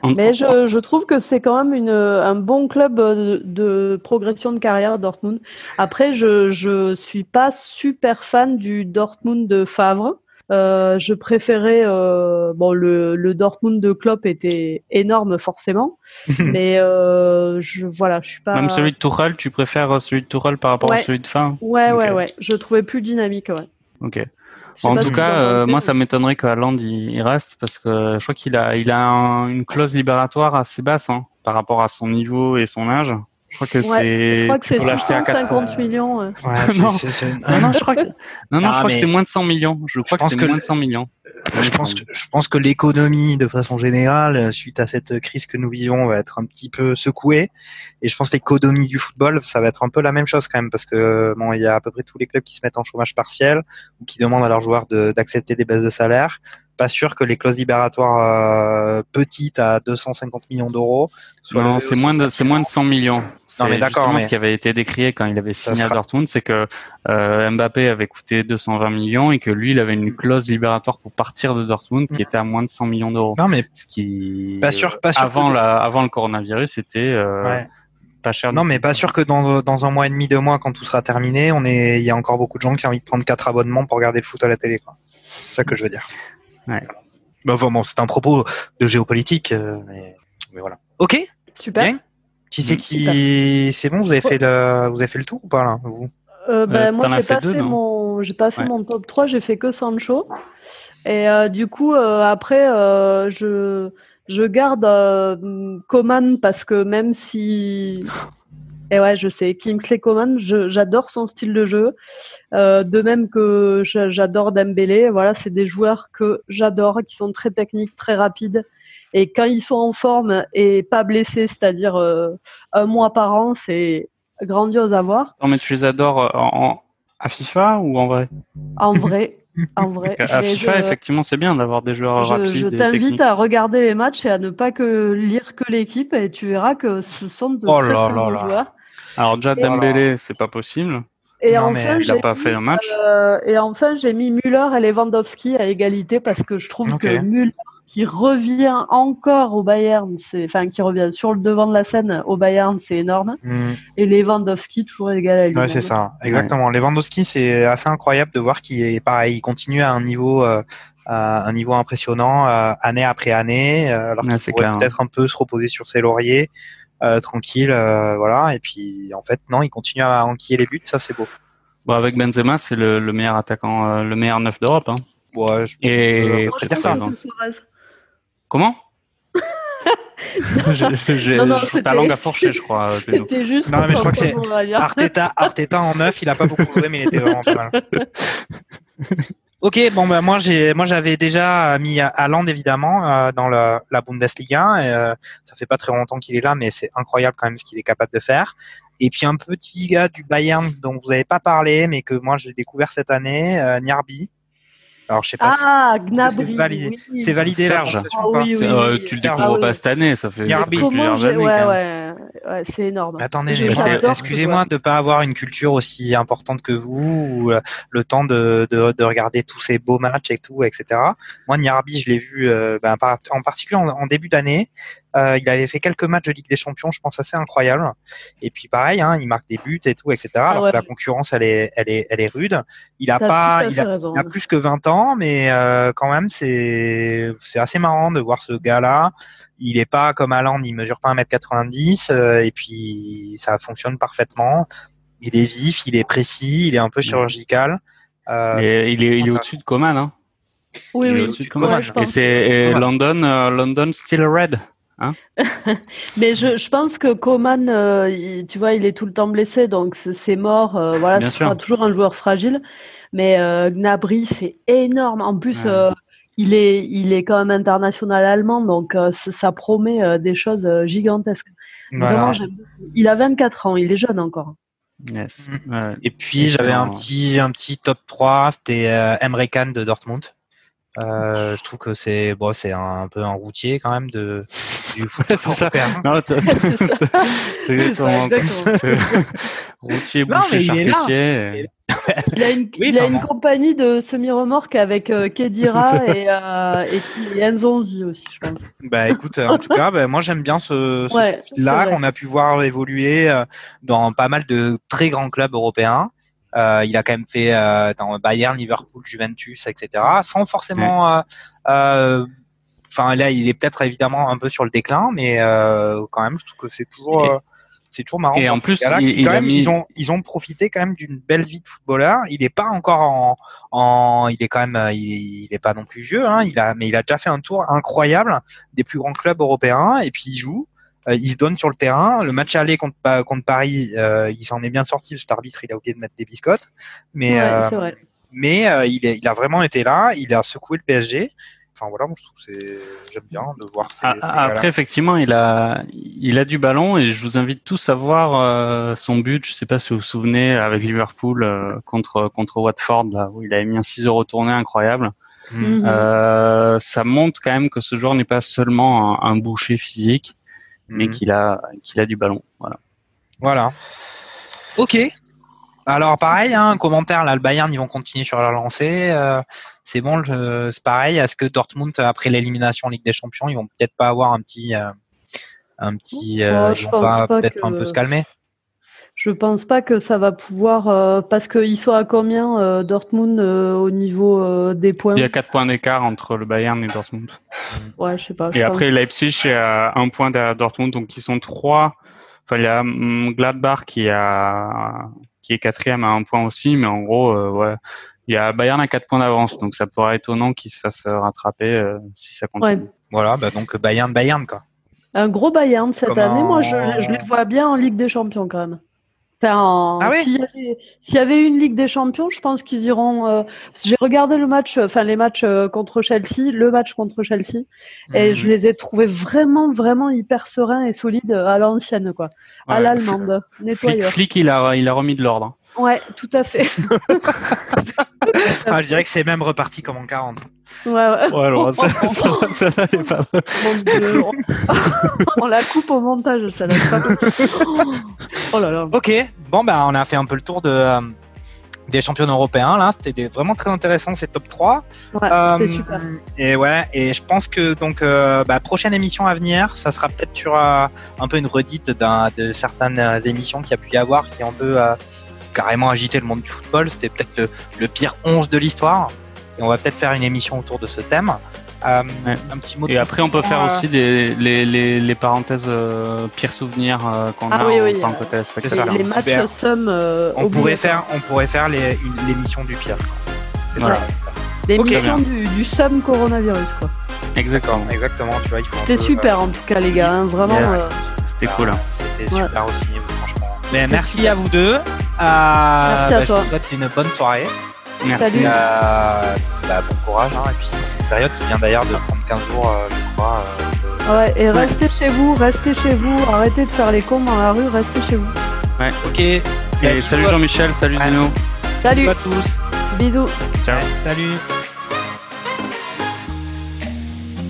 En- Mais je, je trouve que c'est quand même une, un bon club de, de progression de carrière, Dortmund. Après, je je suis pas super fan du Dortmund de Favre. Euh, je préférais euh, bon le, le Dortmund de Klopp était énorme forcément, mais euh, je voilà, je suis pas. Même celui de Tuchel, tu préfères celui de Tuchel par rapport à Ouais. celui de fin Ouais ouais Ok. ouais, je trouvais plus dynamique. Ouais. Ok. En tout cas, euh, moi, ça m'étonnerait que Haaland il, il reste parce que je crois qu'il a, il a un- une clause libératoire assez basse hein, par rapport à son niveau et son âge. Je crois que Ouais, c'est. Je crois que tu c'est peux l'acheter à 650 4 millions. ouais. Non. Non, non, je crois que, non, non, Ah, je crois mais- que c'est moins de 100 millions. Je crois pense que c'est que moins de 100 millions. je pense que, je pense que l'économie, de façon générale, suite à cette crise que nous vivons, va être un petit peu secouée. Et je pense que l'économie du football, ça va être un peu la même chose quand même, parce que bon, il y a à peu près tous les clubs qui se mettent en chômage partiel ou qui demandent à leurs joueurs de- d'accepter des baisses de salaire. Pas sûr que les clauses libératoires euh, petites à 250 millions d'euros. Non, c'est moins de, c'est moins de 100 millions. C'est mais d'accord, mais- ce qui avait été décrié quand il avait signé sera- à Dortmund, c'est que euh, Mbappé avait coûté 220 millions et que lui, il avait une clause libératoire pour partir de Dortmund qui Mm. était à moins de 100 millions d'euros. Non, mais Ce qui, Pas sûr- pas sûr avant que- la, avant le coronavirus, c'était euh, ouais. pas cher. Non, mais pas sûr que dans, dans un mois et demi, deux mois, quand tout sera terminé, on est, il y a encore beaucoup de gens qui ont envie de prendre quatre abonnements pour regarder le foot à la télé. C'est ça que je veux dire. Ouais. Bah, bon, c'est un propos de géopolitique, euh, mais, mais voilà. Ok, Super. bien. Qui c'est Mm. qui, c'est bon, vous avez fait le, vous avez fait le tour ou pas là, vous? Euh, ben, Euh, moi, j'ai fait pas deux, fait non? mon, j'ai pas fait Ouais. mon top 3, j'ai fait que Sancho. Et euh, du coup, euh, après, euh, je, je garde euh, Coman parce que même si, Et ouais, je sais. Kingsley Coman, j'adore son style de jeu. Euh, de même que j'adore Dembélé. Voilà, c'est des joueurs que j'adore, qui sont très techniques, très rapides. Et quand ils sont en forme et pas blessés, c'est-à-dire euh, un mois par an, c'est grandiose à voir. Non, mais tu les adores en, à FIFA ou en vrai? En vrai. En vrai. à FIFA, effectivement, c'est bien d'avoir des joueurs rapides. Je t'invite à regarder les matchs et à ne pas que lire que l'équipe et tu verras que ce sont de oh très, là là bons joueurs. Alors déjà Dembélé, c'est pas possible. Et enfin, il n'a pas fait un match. Euh, et enfin, j'ai mis Müller et Lewandowski à égalité parce que je trouve que Müller qui revient encore au Bayern, c'est enfin qui revient sur le devant de la scène au Bayern, c'est énorme. Mm. Et Lewandowski toujours égal à lui. Ouais, c'est ça, exactement. Lewandowski, c'est assez incroyable de voir qu'il est pareil, il continue à un niveau euh, à un niveau impressionnant euh, année après année, alors qu'il pourrait peut-être un peu se reposer sur ses lauriers. Euh, tranquille, euh, voilà. Et puis en fait, non, il continue à enquiller les buts, ça c'est beau. Bon, avec Benzema, c'est le, meilleur attaquant, euh, le meilleur neuf d'Europe. Hein. Ouais, je Et dire ça. Comment J'ai ta langue à fourcher, je crois. C'était juste. Non, mais je crois que c'est Arteta, Arteta en neuf. Il a pas beaucoup joué, mais il était vraiment pas mal. Ok, bon ben moi j'ai moi j'avais déjà mis Haaland évidemment euh, dans la, la Bundesliga. Et, euh, ça fait pas très longtemps qu'il est là, mais c'est incroyable quand même ce qu'il est capable de faire. Et puis un petit gars du Bayern dont vous n'avez pas parlé, mais que moi j'ai découvert cette année, euh, Niarbi. Alors je sais pas. Ah, si... Gnabry. C'est validé. C'est validé. Serge. Ah, oui, oui, euh, tu le découvres pas cette année, ça fait plusieurs années. Ouais, ouais, ouais, c'est énorme. attendez, excusez-moi de pas avoir une culture aussi importante que vous, ou, euh, le temps de, de, de, regarder tous ces beaux matchs et tout, etc. Moi, Niarbi, je l'ai vu euh, ben, en particulier en début d'année. Euh, il avait fait quelques matchs de Ligue des Champions, je pense assez incroyables. Et puis pareil, hein, il marque des buts et tout, etc. Ah alors que la concurrence, elle est, elle est, elle est rude. Il a pas, il a, plus que 20 ans, mais euh, quand même, c'est, c'est assez marrant de voir ce gars-là. Il est pas comme Alan, il mesure pas 1m90, euh, et puis ça fonctionne parfaitement. Il est vif, il est précis, il est un peu chirurgical. Euh, il est, il est au-dessus de Coman, hein. Oui, oui. et c'est London, London still red. Hein mais je, je, pense que Coman, euh, tu vois, il est tout le temps blessé, donc c'est mort. Euh, voilà, ce sera toujours un joueur fragile. Mais euh, Gnabry, c'est énorme. En plus, il est, il est quand même international allemand, donc ça promet des choses gigantesques. Vraiment, il a 24 ans, il est jeune encore. Yes. Mm. Et puis j'avais un petit, un petit top 3, c'était Emre Can de Dortmund. Euh, je trouve que c'est bon, c'est un, peu un routier quand même de du c'est ça. c'est exactement routier, boucher, charcutier. Il a une, il a une compagnie de semi-remorques avec euh, Kedira et, euh, et, et Enzonzi aussi, je pense. Bah écoute, en tout cas, bah, moi j'aime bien ce, ce là qu'on a pu voir évoluer euh, dans pas mal de très grands clubs européens. Euh, il a quand même fait euh, dans Bayern, Liverpool, Juventus, etc. Sans forcément. Euh, enfin là, il est peut-être évidemment un peu sur le déclin, mais quand même, je trouve que c'est toujours. C'est toujours marrant. Et en plus, ils ont ils ont profité quand même d'une belle vie de footballeur. Il est pas encore en, en il est quand même il, il est pas non plus vieux. Hein. Il a mais il a déjà fait un tour incroyable des plus grands clubs européens et puis il joue. Euh, il se donne sur le terrain. Le match aller contre, contre Paris, euh, il s'en est bien sorti. Cet arbitre, il a oublié de mettre des biscottes. Mais, euh, mais il, est, il a vraiment été là. Il a secoué le PSG. Enfin voilà, moi je trouve c'est j'aime bien de voir. Ces, ah, Après effectivement, il a il a du ballon et je vous invite tous à voir son but. Je sais pas si vous vous souvenez avec Liverpool contre contre Watford là où il avait mis un 6 euros tourné incroyable. Mm. ça montre quand même que ce joueur n'est pas seulement un boucher physique, mais mhm. qu'il a, qu'il a du ballon. Voilà. Voilà. Ok. Alors pareil, hein, un commentaire là, le Bayern, ils vont continuer sur leur lancée. Euh, c'est bon, c'est pareil. Est-ce que Dortmund, après l'élimination Ligue des Champions, ils vont peut-être pas avoir un petit, euh, un petit, euh, ils vont pas, peut-être un peu se calmer? Je pense pas que ça va pouvoir euh, parce qu'ils sont à combien euh, Dortmund euh, au niveau des points? Il y a 4 points d'écart entre le Bayern et Dortmund. Ouais, je sais pas. et après Leipzig est à un point derrière Dortmund, donc ils sont trois. Enfin, il y a hum, Gladbach qui a qui est quatrième à un point aussi, mais en gros, ouais, il y a Bayern à 4 points d'avance, donc ça pourrait être étonnant qu'ils se fassent rattraper si ça continue. Voilà, bah donc Bayern Bayern quoi. Un gros Bayern cette Comment- année. Moi, je, je les vois bien en Ligue des Champions quand même. Enfin, Ah oui s'il, y avait, s'il y avait une Ligue des Champions, je pense qu'ils iront. euh, J'ai regardé le match, enfin les matchs euh, contre Chelsea, le match contre Chelsea, et Mhm. je les ai trouvés vraiment, vraiment hyper sereins et solides à l'ancienne, quoi, à l'allemande, Flick, il a, il a remis de l'ordre. Ouais, tout à fait. Ah, je dirais que c'est même reparti comme en 40. Ouais, ouais. Ouais, alors, ça, ça, pas. On la coupe au montage, ça là Oh là là. Ok, bon bah on a fait un peu le tour de euh, des champions européens là, c'était vraiment très intéressant ces top 3. Ouais, Euh, c'était super. Et ouais, et je pense que donc euh, bah, prochaine émission à venir, ça sera peut-être sur euh, un peu une redite d'un- de certaines euh, émissions qu'il y a pu y avoir qui ont un peu euh, carrément agité le monde du football. C'était peut-être le, le pire 11 de l'histoire. Et on va peut-être faire une émission autour de ce thème. Euh, Ouais. Un petit mot de Et après, on peut faire euh, aussi des, les, les, les parenthèses euh, pires souvenirs euh, qu'on Ah a oui, en oui, tant que téléspectateur. Les, les matchs Super. somme. euh, on pourrait faire, on pourrait faire les- une- l'émission du pire. C'est Voilà. ça. L'émission du, du SUM coronavirus, quoi. Exactement. Exactement, tu vois, il faut un C'était peu, super en tout cas, les gars. hein, vraiment. Yes. euh, C'était cool. hein. C'était Ouais. super aussi, Mais merci à vous deux. Euh, bah, à Je toi. vous souhaite une bonne soirée. Merci. Salut. Euh, bah, bon courage. Hein, et puis pour cette période qui vient d'ailleurs de prendre 15 jours, euh, je crois. euh, Ouais, et restez chez vous, restez chez vous, arrêtez de faire les cons dans la rue, restez chez vous. de- Ok. Et Bah, salut Jean-Michel, salut Ouais. Zeno. Salut, bisous à tous. bisous. Ciao. Ouais, salut.